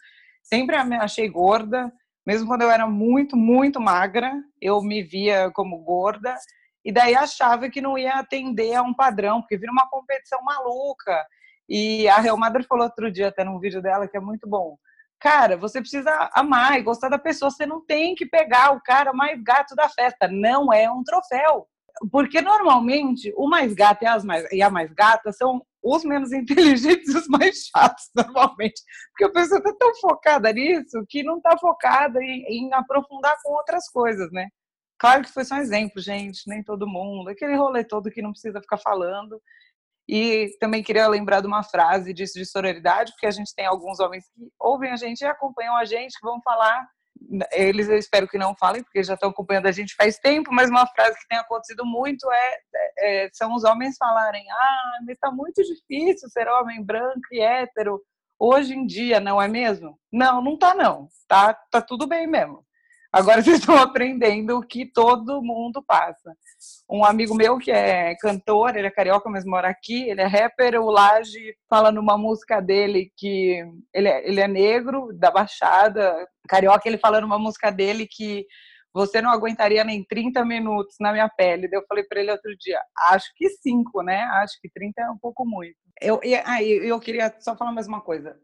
Sempre me achei gorda, mesmo quando eu era muito, muito magra, eu me via como gorda. E daí achava que não ia atender a um padrão, porque vira uma competição maluca. E a Real Madre falou outro dia, até num vídeo dela, que é muito bom. Cara, você precisa amar e gostar da pessoa. Você não tem que pegar o cara mais gato da festa. Não é um troféu. Porque normalmente o mais gato e, as mais, e a mais gata são os menos *laughs* inteligentes e os mais chatos, normalmente. Porque a pessoa está tão focada nisso que não está focada em, em, aprofundar com outras coisas, né? Claro que foi só um exemplo, gente, nem todo mundo. Aquele rolê todo que não precisa ficar falando. E também queria lembrar de uma frase disso de sororidade, porque a gente tem alguns homens que ouvem a gente e acompanham a gente, que vão falar eles eu espero que não falem, porque já estão acompanhando a gente faz tempo, mas uma frase que tem acontecido muito é, é são os homens falarem: ah, mas está muito difícil ser homem branco e hétero hoje em dia, não é mesmo? Não, não tá não, tá, tá tudo bem mesmo. Agora *laughs* vocês estão aprendendo o que todo mundo passa. Um amigo meu que é cantor, ele é carioca, mas mora aqui, ele é rapper, o Laje fala numa música dele que ele é, ele é negro, da Baixada, carioca, ele fala numa música dele que você não aguentaria nem 30 minutos na minha pele. Eu falei para ele outro dia, acho que 5, né? Acho que 30 é um pouco muito. Eu, e, ah, eu queria só falar mais uma coisa.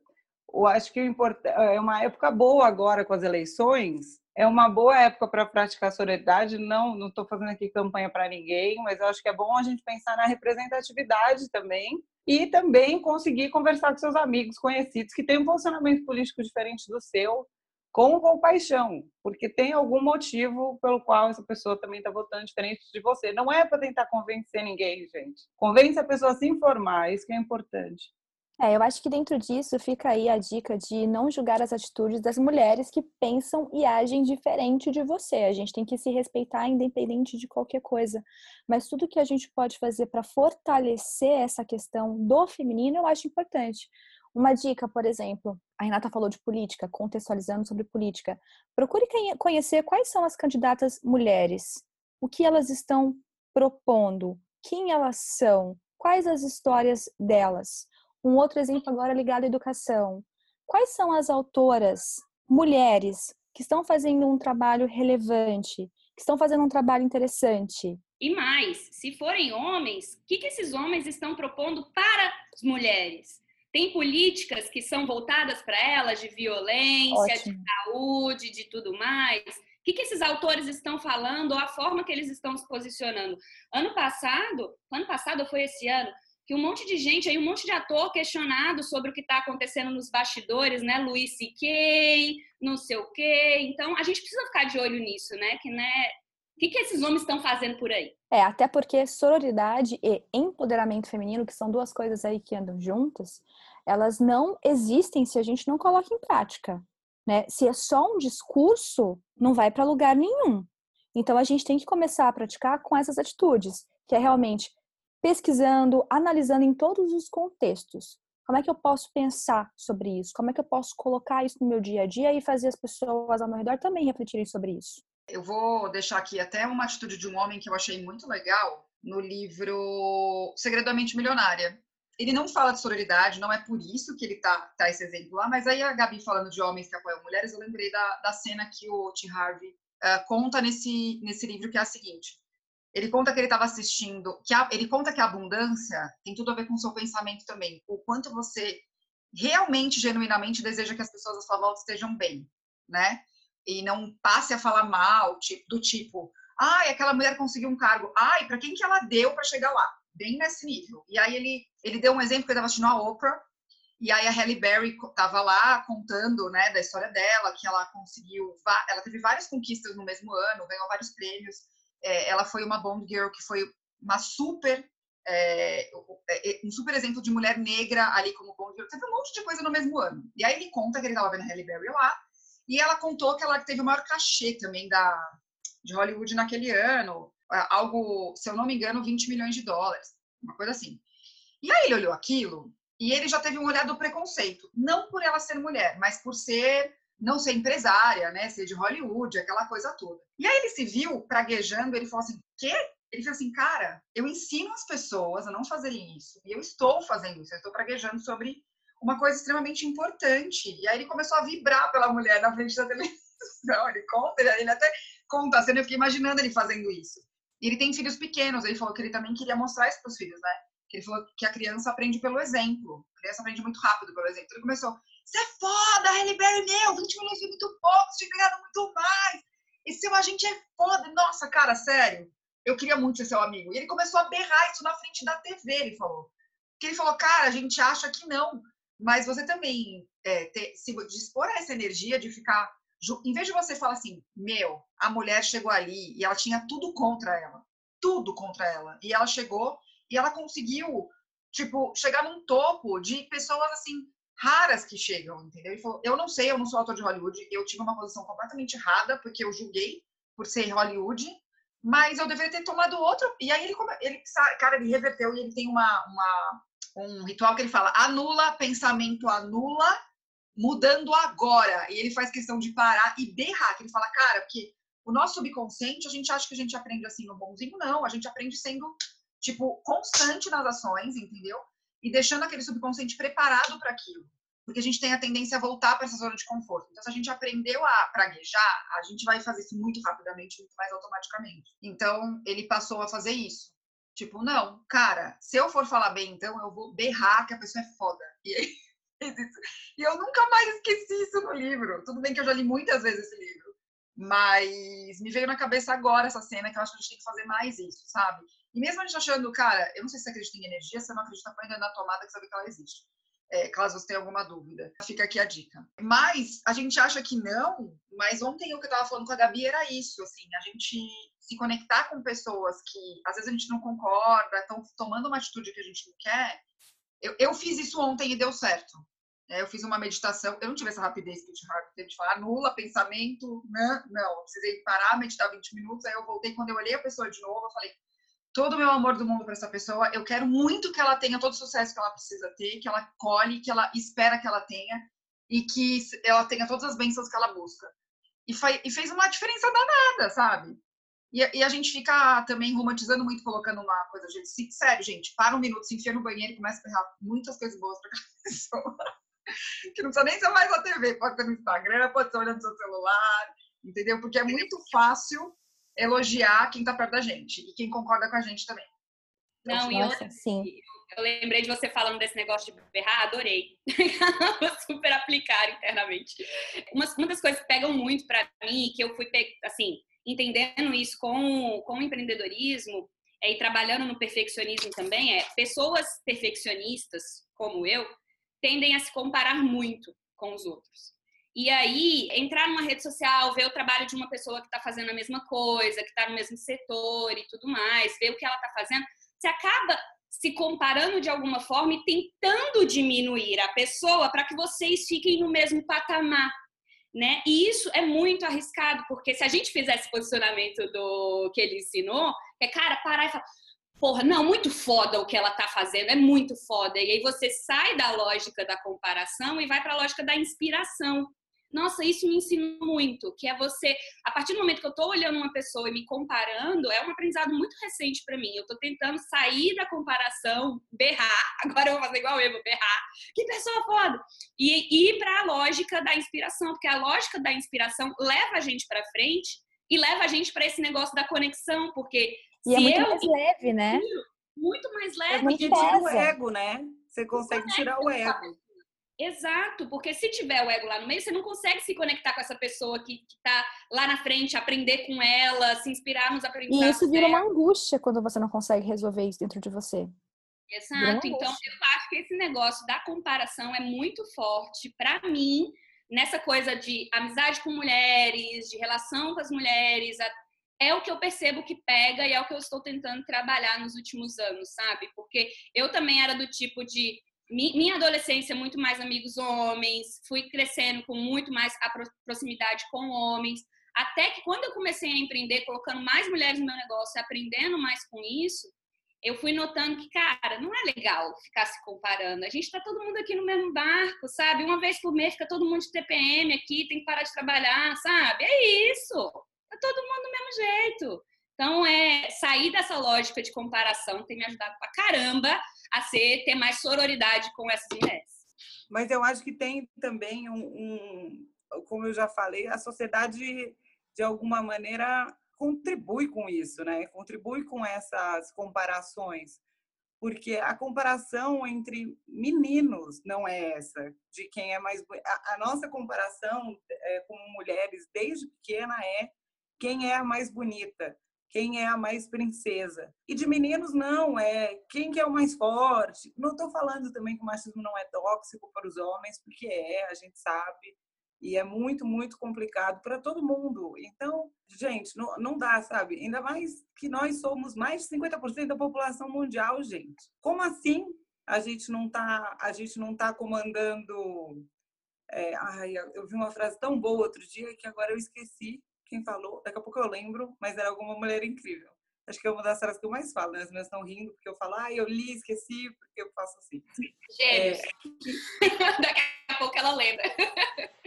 Eu acho que é uma época boa agora com as eleições, é uma boa época para praticar sororidade. Não, não estou fazendo aqui campanha para ninguém, mas eu acho que é bom a gente pensar na representatividade também e também conseguir conversar com seus amigos, conhecidos que têm um posicionamento político diferente do seu, com compaixão, porque tem algum motivo pelo qual essa pessoa também está votando diferente de você. Não é para tentar convencer ninguém, gente. Convence a pessoa a se informar, isso que é importante. É, eu acho que dentro disso fica aí a dica de não julgar as atitudes das mulheres que pensam e agem diferente de você. A gente tem que se respeitar independente de qualquer coisa. Mas tudo que a gente pode fazer para fortalecer essa questão do feminino, eu acho importante. Uma dica, por exemplo, a Renata falou de política, contextualizando sobre política. Procure conhecer quais são as candidatas mulheres, o que elas estão propondo, quem elas são, quais as histórias delas um outro exemplo agora ligado à educação. Quais são as autoras mulheres que estão fazendo um trabalho relevante, que estão fazendo um trabalho interessante? E mais, se forem homens, o que, que esses homens estão propondo para as mulheres? Tem políticas que são voltadas para elas de violência, Ótimo. de saúde, de tudo mais. O que, que esses autores estão falando ou a forma que eles estão se posicionando? Ano passado, ano passado ou foi esse ano, que um monte de gente aí, um monte de ator questionado sobre o que está acontecendo nos bastidores, né? Luiz C.K., não sei o quê. Então, a gente precisa ficar de olho nisso, né? Que, né? O que, que esses homens estão fazendo por aí? É, até porque sororidade e empoderamento feminino, que são duas coisas aí que andam juntas, elas não existem se a gente não coloca em prática. Né? Se é só um discurso, não vai para lugar nenhum. Então a gente tem que começar a praticar com essas atitudes, que é realmente pesquisando, analisando em todos os contextos. Como é que eu posso pensar sobre isso? Como é que eu posso colocar isso no meu dia a dia e fazer as pessoas ao meu redor também refletirem sobre isso? Eu vou deixar aqui até uma atitude de um homem que eu achei muito legal no livro Segredo da Mente Milionária. Ele não fala de sororidade, não é por isso que ele tá, tá esse exemplo lá, mas aí a Gabi falando de homens que apoiam mulheres, eu lembrei da, da cena que o T. Harvey uh, conta nesse, nesse livro, que é a seguinte ele conta que ele estava assistindo, que a, ele conta que a abundância tem tudo a ver com o seu pensamento também, o quanto você realmente, genuinamente deseja que as pessoas à sua volta estejam bem, né? E não passe a falar mal, tipo, do tipo, ai, aquela mulher conseguiu um cargo, ai, para quem que ela deu para chegar lá? Bem nesse nível. E aí ele, ele deu um exemplo que ele estava assistindo a Oprah, e aí a Halle Berry estava lá contando, né, da história dela, que ela conseguiu, ela teve várias conquistas no mesmo ano, ganhou vários prêmios, é, ela foi uma Bond Girl que foi uma super é, é, um super exemplo de mulher negra ali como bom teve um monte de coisa no mesmo ano. E aí ele conta que ele estava vendo Halle Berry lá, e ela contou que ela teve o maior cachê também da, de Hollywood naquele ano, algo, se eu não me engano, 20 milhões de dólares, uma coisa assim. E aí ele olhou aquilo e ele já teve um olhar do preconceito, não por ela ser mulher, mas por ser não ser empresária, né, ser de Hollywood, aquela coisa toda. E aí ele se viu praguejando, ele falou assim: "Quê? Ele falou assim, cara, eu ensino as pessoas a não fazerem isso. E eu estou fazendo isso. Eu estou praguejando sobre uma coisa extremamente importante. E aí ele começou a vibrar pela mulher na frente da televisão. Ele conta, ele até conta a cena, eu fiquei imaginando ele fazendo isso. E ele tem filhos pequenos, ele falou que ele também queria mostrar isso para os filhos, né? Que ele falou que a criança aprende pelo exemplo. A criança aprende muito rápido pelo exemplo. Ele começou, você é foda, Halle Berry, meu, 20 milhões é muito pouco, você tinha ganhado muito mais. Esse seu agente é foda. Nossa, cara, sério eu queria muito ser seu amigo. E ele começou a berrar isso na frente da TV, ele falou. Que ele falou, cara, a gente acha que não, mas você também é, ter, se dispor a essa energia de ficar. Em vez de você falar assim, meu, a mulher chegou ali e ela tinha tudo contra ela, tudo contra ela, e ela chegou e ela conseguiu, tipo, chegar num topo de pessoas assim raras que chegam, entendeu? Ele falou, eu não sei, eu não sou autor de Hollywood, eu tive uma posição completamente errada porque eu julguei por ser Hollywood mas eu deveria ter tomado outro. E aí ele, ele cara, ele reverteu e ele tem uma, uma, um ritual que ele fala: anula, pensamento anula, mudando agora. E ele faz questão de parar e berrar, que ele fala, cara, porque o nosso subconsciente, a gente acha que a gente aprende assim no bonzinho, não, a gente aprende sendo, tipo, constante nas ações, entendeu? E deixando aquele subconsciente preparado para aquilo porque a gente tem a tendência a voltar para essa zona de conforto. Então, se a gente aprendeu a praguejar, a gente vai fazer isso muito rapidamente, muito mais automaticamente. Então, ele passou a fazer isso. Tipo, não, cara, se eu for falar bem, então eu vou berrar que a pessoa é foda. E, aí, *laughs* e eu nunca mais esqueci isso no livro. Tudo bem que eu já li muitas vezes esse livro. Mas me veio na cabeça agora essa cena que eu acho que a gente tem que fazer mais isso, sabe? E mesmo a gente achando, cara, eu não sei se você acredita em energia, você não acredita, põe na tomada que sabe que ela existe é, caso você tenha alguma dúvida. Fica aqui a dica. Mas a gente acha que não, mas ontem o que eu estava falando com a Gabi era isso, assim, a gente se conectar com pessoas que às vezes a gente não concorda, estão tomando uma atitude que a gente não quer. Eu, eu fiz isso ontem e deu certo. É, eu fiz uma meditação, eu não tive essa rapidez que eu tive de falar, anula pensamento, né? não, eu precisei parar, meditar 20 minutos, aí eu voltei, quando eu olhei a pessoa de novo, eu falei, todo o meu amor do mundo para essa pessoa. Eu quero muito que ela tenha todo o sucesso que ela precisa ter, que ela colhe, que ela espera que ela tenha e que ela tenha todas as bênçãos que ela busca. E, foi, e fez uma diferença danada, sabe? E, e, a gente fica também romantizando muito, colocando uma coisa, gente, se, sério, gente, para um minuto, se enfia no banheiro e começa a ferrar muitas coisas boas para aquela *laughs* pessoa. que não precisa nem ser mais na TV, pode ser no Instagram, pode ser olhando seu celular, entendeu? Porque é muito fácil elogiar quem está perto da gente e quem concorda com a gente também. Então, Não, e outra, sim. Eu lembrei de você falando desse negócio de berrar, adorei. *laughs* Vou super aplicar internamente. Uma, uma das coisas que pegam muito para mim, que eu fui, assim, entendendo isso com, com o empreendedorismo é, e trabalhando no perfeccionismo também, é pessoas perfeccionistas, como eu, tendem a se comparar muito com os outros. E aí, entrar numa rede social, ver o trabalho de uma pessoa que está fazendo a mesma coisa, que está no mesmo setor e tudo mais, ver o que ela está fazendo, você acaba se comparando de alguma forma e tentando diminuir a pessoa para que vocês fiquem no mesmo patamar. Né? E isso é muito arriscado, porque se a gente fizer esse posicionamento do que ele ensinou, é cara, parar e falar, porra, não, muito foda o que ela tá fazendo, é muito foda. E aí você sai da lógica da comparação e vai para a lógica da inspiração. Nossa, isso me ensinou muito, que é você, a partir do momento que eu estou olhando uma pessoa e me comparando, é um aprendizado muito recente para mim. Eu estou tentando sair da comparação, berrar, *laughs* agora eu vou fazer igual eu, vou berrar. Que pessoa foda! E ir para a lógica da inspiração, porque a lógica da inspiração leva a gente para frente e leva a gente para esse negócio da conexão, porque e é muito eu, mais leve, né? Muito mais leve. É muito tira o ego, né? Você consegue tirar o ego. Exato, porque se tiver o ego lá no meio, você não consegue se conectar com essa pessoa que, está lá na frente, aprender com ela, se inspirar nos aprendizados. E isso vira uma angústia quando você não consegue resolver isso dentro de você. Exato, então eu acho que esse negócio da comparação é muito forte para mim nessa coisa de amizade com mulheres, de relação com as mulheres, é o que eu percebo que pega e é o que eu estou tentando trabalhar nos últimos anos, sabe? Porque eu também era do tipo de minha adolescência muito mais amigos homens, fui crescendo com muito mais proximidade com homens, até que quando eu comecei a empreender, colocando mais mulheres no meu negócio, aprendendo mais com isso, eu fui notando que, cara, não é legal ficar se comparando. A gente está todo mundo aqui no mesmo barco, sabe? Uma vez por mês fica todo mundo de TPM aqui, tem que parar de trabalhar, sabe? É isso. Tá todo mundo do mesmo jeito. Então, é sair dessa lógica de comparação tem me ajudado pra caramba a ser, ter mais sororidade com essas mulheres. Mas eu acho que tem também um, um como eu já falei, a sociedade de alguma maneira contribui com isso, né? Contribui com essas comparações, porque a comparação entre meninos não é essa, de quem é mais a, a nossa comparação é, como mulheres desde pequena é quem é a mais bonita, quem é a mais princesa. E de meninos não, é quem que é o mais forte. Não estou falando também que o machismo não é tóxico para os homens, porque é, a gente sabe e é muito, muito complicado para todo mundo. Então, gente, não, não dá, sabe? Ainda mais que nós somos mais de 50% da população mundial, gente. Como assim a gente não está a gente não tá comandando é, ai, eu vi uma frase tão boa outro dia que agora eu esqueci quem falou. Daqui a pouco eu lembro, mas era alguma mulher incrível. Acho que é uma das frases que eu mais falo, né? As minhas estão rindo porque eu falo, ah, eu li, esqueci, porque eu faço assim. Gêmeos. É, *laughs* Daqui a pouco ela lembra. *laughs*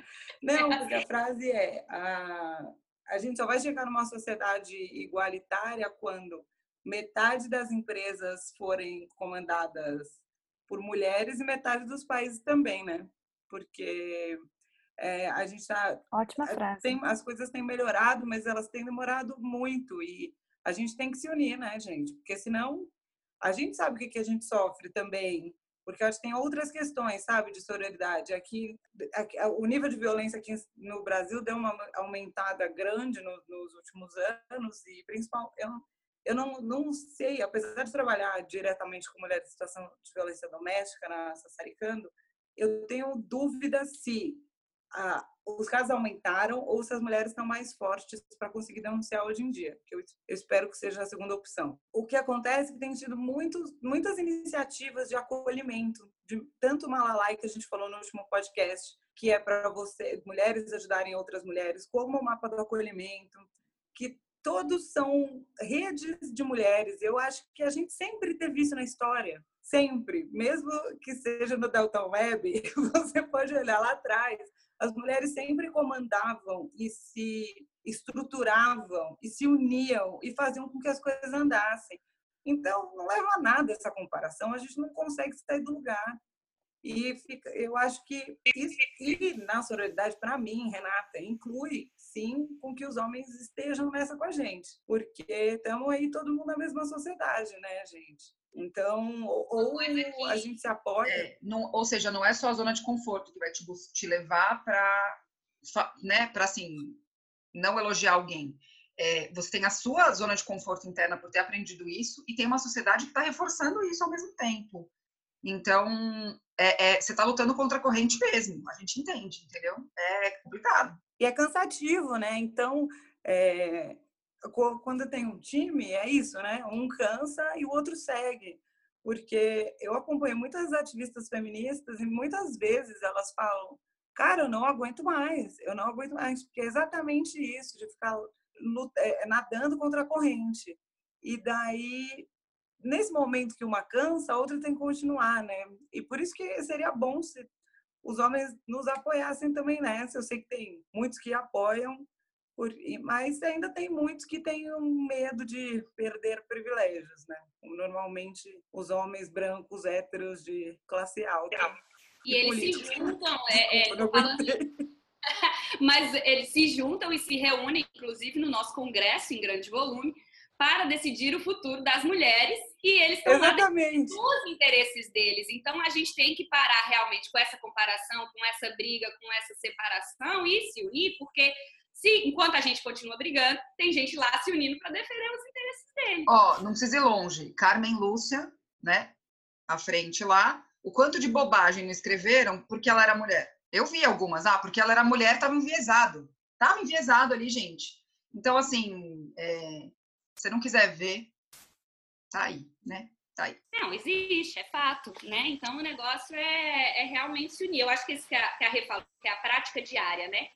Não, porque a frase é: a, a gente só vai chegar numa sociedade igualitária quando metade das empresas forem comandadas por mulheres e metade dos países também, né? Porque é, a gente tá, Ótima frase. Tem, as coisas têm melhorado, mas elas têm demorado muito e a gente tem que se unir, né, gente? Porque senão a gente sabe o que, que a gente sofre também porque acho que tem outras questões, sabe, de sororidade. Aqui, aqui o nível de violência aqui no Brasil deu uma aumentada grande no, nos últimos anos e principal eu, eu não, não sei, apesar de trabalhar diretamente com mulheres em situação de violência doméstica na Sassaricando, eu tenho dúvida se os casos aumentaram ou se as mulheres estão mais fortes para conseguir denunciar hoje em dia, que eu, eu, espero que seja a segunda opção. O que acontece é que tem tido muitos, muitas iniciativas de acolhimento, de tanto Malalai que a gente falou no último podcast, que é para você mulheres ajudarem outras mulheres, como o mapa do acolhimento, que todos são redes de mulheres. Eu acho que a gente sempre teve isso na história, sempre, mesmo que seja no Delta Web, *laughs* você pode olhar lá atrás as mulheres sempre comandavam e se estruturavam e se uniam e faziam com que as coisas andassem. Então, não leva a nada essa comparação, a gente não consegue sair do lugar. E fica, eu acho que isso, e na sororidade, para mim, Renata, inclui sim com que os homens estejam nessa com a gente, porque estamos aí todo mundo na mesma sociedade, né, gente? Então, ou a gente se apoia. É, não, ou seja, não é só a zona de conforto que vai te, te levar para, né, para assim, não elogiar alguém. É, você tem a sua zona de conforto interna por ter aprendido isso e tem uma sociedade que está reforçando isso ao mesmo tempo. Então, é, é, você está lutando contra a corrente mesmo. A gente entende, entendeu? É complicado. E é cansativo, né? Então, é, quando tem um time, é isso, né? Um cansa e o outro segue. Porque eu acompanho muitas ativistas feministas e muitas vezes elas falam: Cara, eu não aguento mais, eu não aguento mais, porque é exatamente isso, de ficar é, nadando contra a corrente. E daí, nesse momento que uma cansa, a outra tem que continuar, né? E por isso que seria bom se os homens nos apoiassem também nessa. Eu sei que tem muitos que apoiam, mas ainda tem muitos que têm um medo de perder privilégios, né? Normalmente os homens brancos héteros de classe alta. E eles política. se juntam, é, é, falando... *laughs* mas eles se juntam e se reúnem, inclusive no nosso congresso em grande volume, para decidir o futuro das mulheres e eles estão Exatamente. lá os interesses deles. Então a gente tem que parar realmente com essa comparação, com essa briga, com essa separação e se unir, porque se enquanto a gente continua brigando, tem gente lá se unindo para defender os interesses dele. Ó, oh, não precisa ir longe. Carmen Lúcia, né? À frente lá. O quanto de bobagem não escreveram porque ela era mulher. Eu vi algumas. Ah, porque ela era mulher, estava enviesado. Tava enviesado ali, gente. Então, assim, é, você não quiser ver, tá aí, né? Tá aí. Não, existe, é fato, né? Então o negócio é, é realmente se unir. Eu acho que isso que a, que a Rê falou, que é a prática diária, né?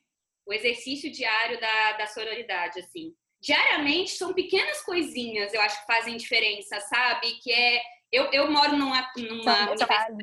O exercício diário da, da sororidade, assim. Diariamente são pequenas coisinhas, eu acho que fazem diferença, sabe? Que é. Eu, eu moro numa, numa universidade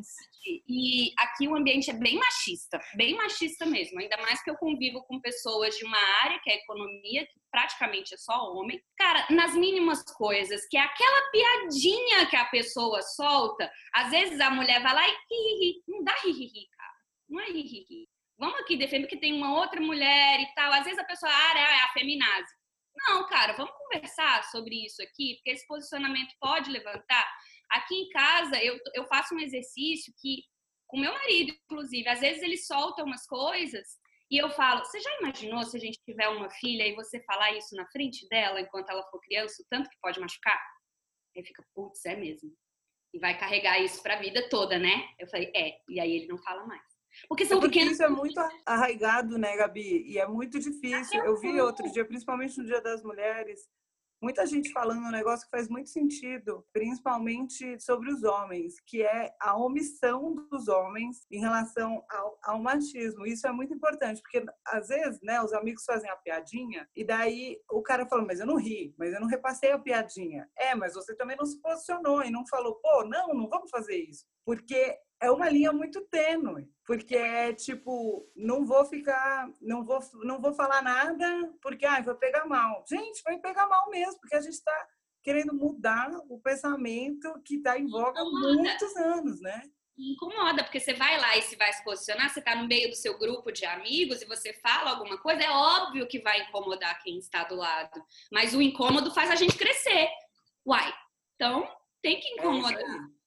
e aqui o ambiente é bem machista, bem machista mesmo. Ainda mais que eu convivo com pessoas de uma área que é economia, que praticamente é só homem. Cara, nas mínimas coisas, que é aquela piadinha que a pessoa solta, às vezes a mulher vai lá e ri, não dá ri, cara. Não é ri, Vamos aqui defender que tem uma outra mulher e tal. Às vezes a pessoa, ah, é a feminazi. Não, cara, vamos conversar sobre isso aqui, porque esse posicionamento pode levantar Aqui em casa, eu, eu faço um exercício que, com meu marido, inclusive, às vezes ele solta umas coisas e eu falo: Você já imaginou se a gente tiver uma filha e você falar isso na frente dela enquanto ela for criança, o tanto que pode machucar? Aí fica: Putz, é mesmo. E vai carregar isso para a vida toda, né? Eu falei: É. E aí ele não fala mais. Porque são é porque pequenos. Isso é muito arraigado, né, Gabi? E é muito difícil. Eu vi outro dia, principalmente no Dia das Mulheres, muita gente falando um negócio que faz muito sentido, principalmente sobre os homens, que é a omissão dos homens em relação ao, ao, machismo. Isso é muito importante, porque às vezes, né, os amigos fazem a piadinha e daí o cara fala, mas eu não ri, mas eu não repassei a piadinha. É, mas você também não se posicionou e não falou, pô, não, não vamos fazer isso. Porque é uma linha muito tênue, porque é tipo, não vou ficar, não vou, não vou falar nada porque ai, vai pegar mal. Gente, vai pegar mal mesmo, porque a gente está querendo mudar o pensamento que está em voga há muitos anos, né? Incomoda, porque você vai lá e se vai se posicionar, você está no meio do seu grupo de amigos e você fala alguma coisa, é óbvio que vai incomodar quem está do lado. Mas o incômodo faz a gente crescer. Uai, então tem que é incomodar. É é.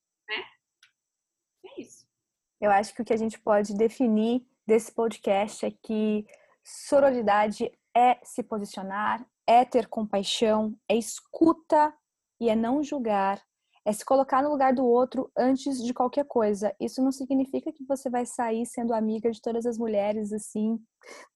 Eu acho que o que a gente pode definir desse podcast é que sororidade é se posicionar, é ter compaixão, é escuta e é não julgar, é se colocar no lugar do outro antes de qualquer coisa. Isso não significa que você vai sair sendo amiga de todas as mulheres assim,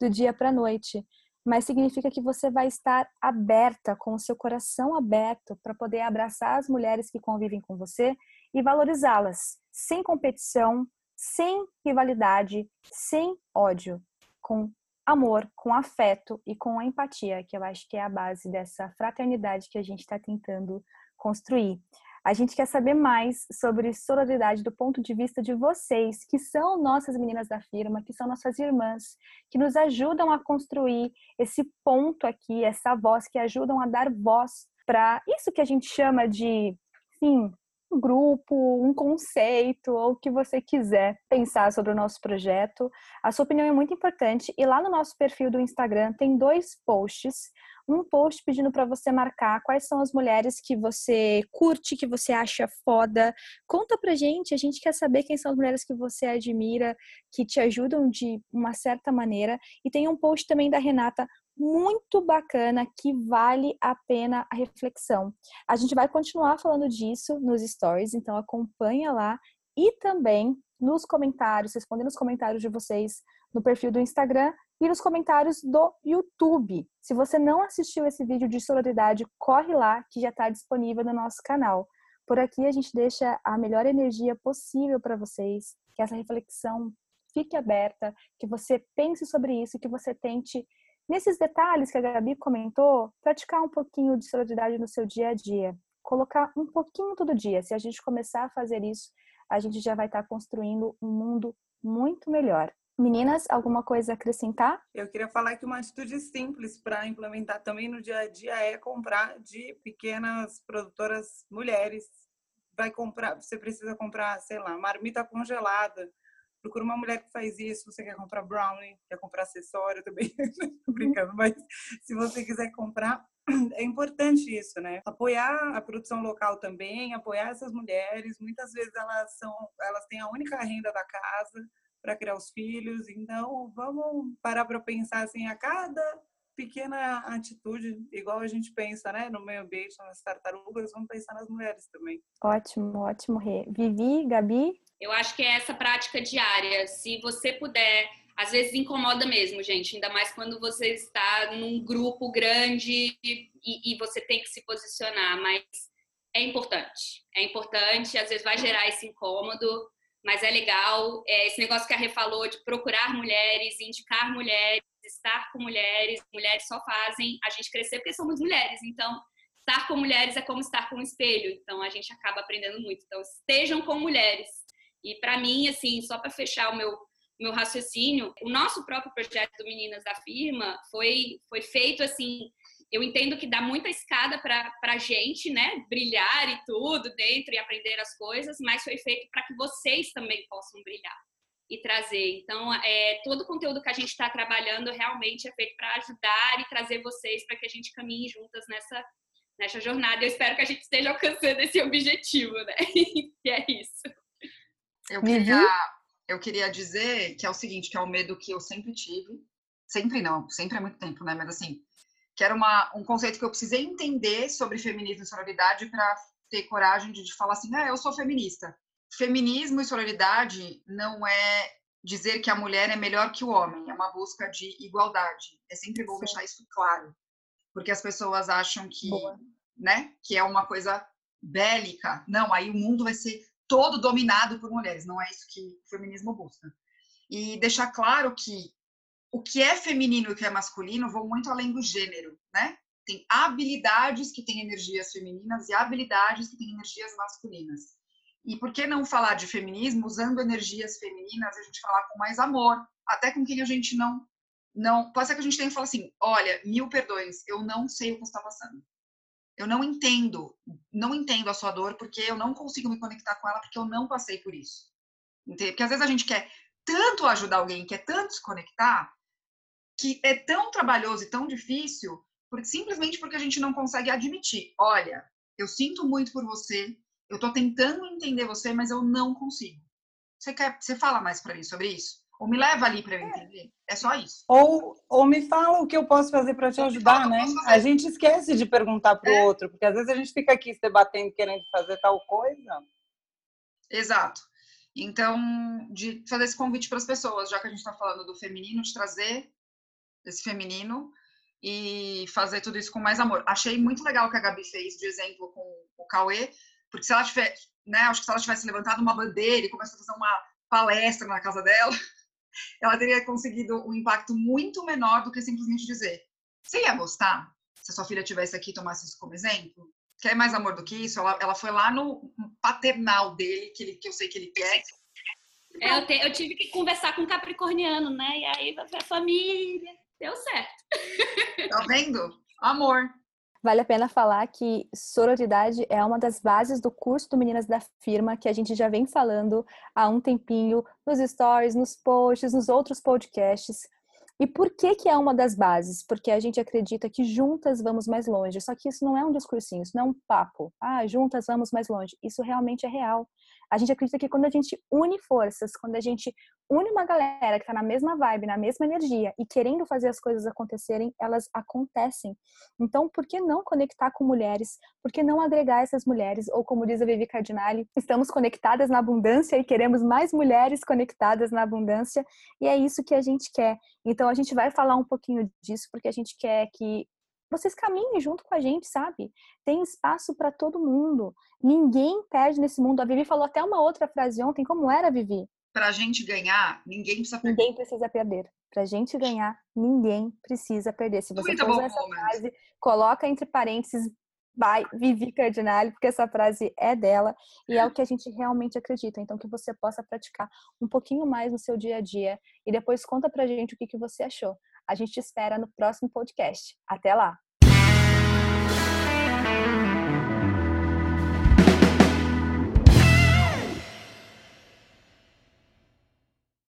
do dia para noite, mas significa que você vai estar aberta, com o seu coração aberto, para poder abraçar as mulheres que convivem com você e valorizá-las, sem competição, sem rivalidade, sem ódio, com amor, com afeto e com empatia, que eu acho que é a base dessa fraternidade que a gente está tentando construir. A gente quer saber mais sobre sororidade do ponto de vista de vocês, que são nossas meninas da firma, que são nossas irmãs, que nos ajudam a construir esse ponto aqui, essa voz, que ajudam a dar voz para isso que a gente chama de, sim, um grupo, um conceito ou o que você quiser pensar sobre o nosso projeto. A sua opinião é muito importante e lá no nosso perfil do Instagram tem dois posts. Um post pedindo para você marcar quais são as mulheres que você curte, que você acha foda. Conta pra gente, a gente quer saber quem são as mulheres que você admira, que te ajudam de uma certa maneira. E tem um post também da Renata muito bacana que vale a pena a reflexão. A gente vai continuar falando disso nos stories, então acompanha lá e também nos comentários, respondendo os comentários de vocês no perfil do Instagram e nos comentários do YouTube. Se você não assistiu esse vídeo de sororidade, corre lá que já está disponível no nosso canal. Por aqui a gente deixa a melhor energia possível para vocês, que essa reflexão fique aberta, que você pense sobre isso, que você tente Nesses detalhes que a Gabi comentou, praticar um pouquinho de sororidade no seu dia a dia. Colocar um pouquinho todo dia. Se a gente começar a fazer isso, a gente já vai estar construindo um mundo muito melhor. Meninas, alguma coisa a acrescentar? Eu queria falar que uma atitude simples para implementar também no dia a dia é comprar de pequenas produtoras mulheres. Vai comprar, você precisa comprar, sei lá, marmita congelada, procura uma mulher que faz isso, você quer comprar brownie, quer comprar acessório também, *laughs* brincando, mas se você quiser comprar, *clears throat* é importante isso, né? Apoiar a produção local também, apoiar essas mulheres, muitas vezes elas são, elas têm a única renda da casa para criar os filhos, então vamos parar para pensar assim a cada pequena atitude, igual a gente pensa, né, no meio ambiente, nas tartarugas, vamos pensar nas mulheres também. Ótimo, ótimo, Rê. Vivi, Gabi? Eu acho que é essa prática diária. Se você puder às vezes incomoda mesmo, gente, ainda mais quando você está num grupo grande e, e você tem que se posicionar, mas é importante. É importante, às vezes vai gerar esse incômodo, mas é legal. É, esse negócio que a Rê falou de procurar mulheres, indicar mulheres, estar com mulheres. Mulheres só fazem a gente crescer porque somos mulheres. Então, estar com mulheres é como estar com um espelho. Então, a gente acaba aprendendo muito. Então, estejam com mulheres. E para mim, assim, só para fechar o meu meu raciocínio, o nosso próprio projeto do Meninas da Firma foi foi feito assim eu entendo que dá muita escada para a gente, né, brilhar e tudo dentro e aprender as coisas, mas foi feito para que vocês também possam brilhar e trazer. Então, é, todo o conteúdo que a gente está trabalhando realmente é feito para ajudar e trazer vocês para que a gente caminhe juntas nessa, nessa jornada. Eu espero que a gente esteja alcançando esse objetivo, né? *laughs* e é isso. Eu queria, eu queria dizer que é o seguinte, que é o medo que eu sempre tive. Sempre não, sempre há muito tempo, né? Mas assim, que era uma, um conceito que eu precisei entender sobre feminismo e sororidade para ter coragem de, de falar assim, ah, eu sou feminista. Feminismo e sororidade não é dizer que a mulher é melhor que o homem, é uma busca de igualdade. É sempre bom Sim. deixar isso claro, porque as pessoas acham que, Boa. né, que é uma coisa bélica. Não, aí o mundo vai ser todo dominado por mulheres. Não é isso que o feminismo busca. E deixar claro que o que é feminino e o que é masculino vão muito além do gênero, né? Tem habilidades que têm energias femininas e habilidades que têm energias masculinas. E por que não falar de feminismo usando energias femininas, a gente falar com mais amor, até com quem a gente não não, pode ser que a gente tenha que falar assim, olha, mil perdões, eu não sei o que está passando. Eu não entendo, não entendo a sua dor porque eu não consigo me conectar com ela porque eu não passei por isso. Entende? Porque às vezes a gente quer tanto ajudar alguém, quer tanto se conectar, que é tão trabalhoso e tão difícil, porque, simplesmente porque a gente não consegue admitir. Olha, eu sinto muito por você, eu estou tentando entender você, mas eu não consigo. Você quer, você fala mais para mim sobre isso? Ou me leva ali para eu é. entender? É só isso. Ou, ou me fala o que eu posso fazer para te ajudar, né? A gente esquece de perguntar para o é. outro, porque às vezes a gente fica aqui se debatendo, querendo fazer tal coisa. Exato. Então, de fazer esse convite para as pessoas, já que a gente está falando do feminino, de trazer esse feminino e fazer tudo isso com mais amor. Achei muito legal o que a Gabi fez de exemplo com o Cauê, porque se ela tivesse, né, acho que se ela tivesse levantado uma bandeira e começado a fazer uma palestra na casa dela, ela teria conseguido um impacto muito menor do que simplesmente dizer: "Você ia gostar se a sua filha tivesse aqui e tomasse isso como exemplo?" Quer mais amor do que isso? Ela, ela foi lá no paternal dele, que, ele, que eu sei que ele quer, é, eu, te, eu, tive que conversar com um capricorniano, né? E aí a família, deu certo. Tá vendo? Amor. Vale a pena falar que sororidade é uma das bases do curso do Meninas da Firma, que a gente já vem falando há um tempinho nos stories, nos posts, nos outros podcasts. E por que que é uma das bases? Porque a gente acredita que juntas vamos mais longe. Só que isso não é um discursinho, isso não é um papo. Ah, juntas vamos mais longe. Isso realmente é real. A gente acredita que quando a gente une forças, quando a gente une uma galera que está na mesma vibe, na mesma energia e querendo fazer as coisas acontecerem, elas acontecem. Então, por que não conectar com mulheres? Por que não agregar essas mulheres? Ou como diz a Vivi Cardinale, estamos conectadas na abundância e queremos mais mulheres conectadas na abundância, e é isso que a gente quer. Então, a gente vai falar um pouquinho disso porque a gente quer que vocês caminhem junto com a gente, sabe? Tem espaço para todo mundo. Ninguém perde nesse mundo. A Vivi falou até uma outra frase ontem. Como era, Vivi? Para a gente ganhar, ninguém precisa perder. Ninguém precisa perder. Para a gente ganhar, ninguém precisa perder. Se você for usar essa frase, coloca entre parênteses by Vivi Cardinale, porque essa frase é dela e é o que a gente realmente acredita. Então, que você possa praticar um pouquinho mais no seu dia a dia e depois conta pra gente o que, que você achou. A gente te espera no próximo podcast. Até lá!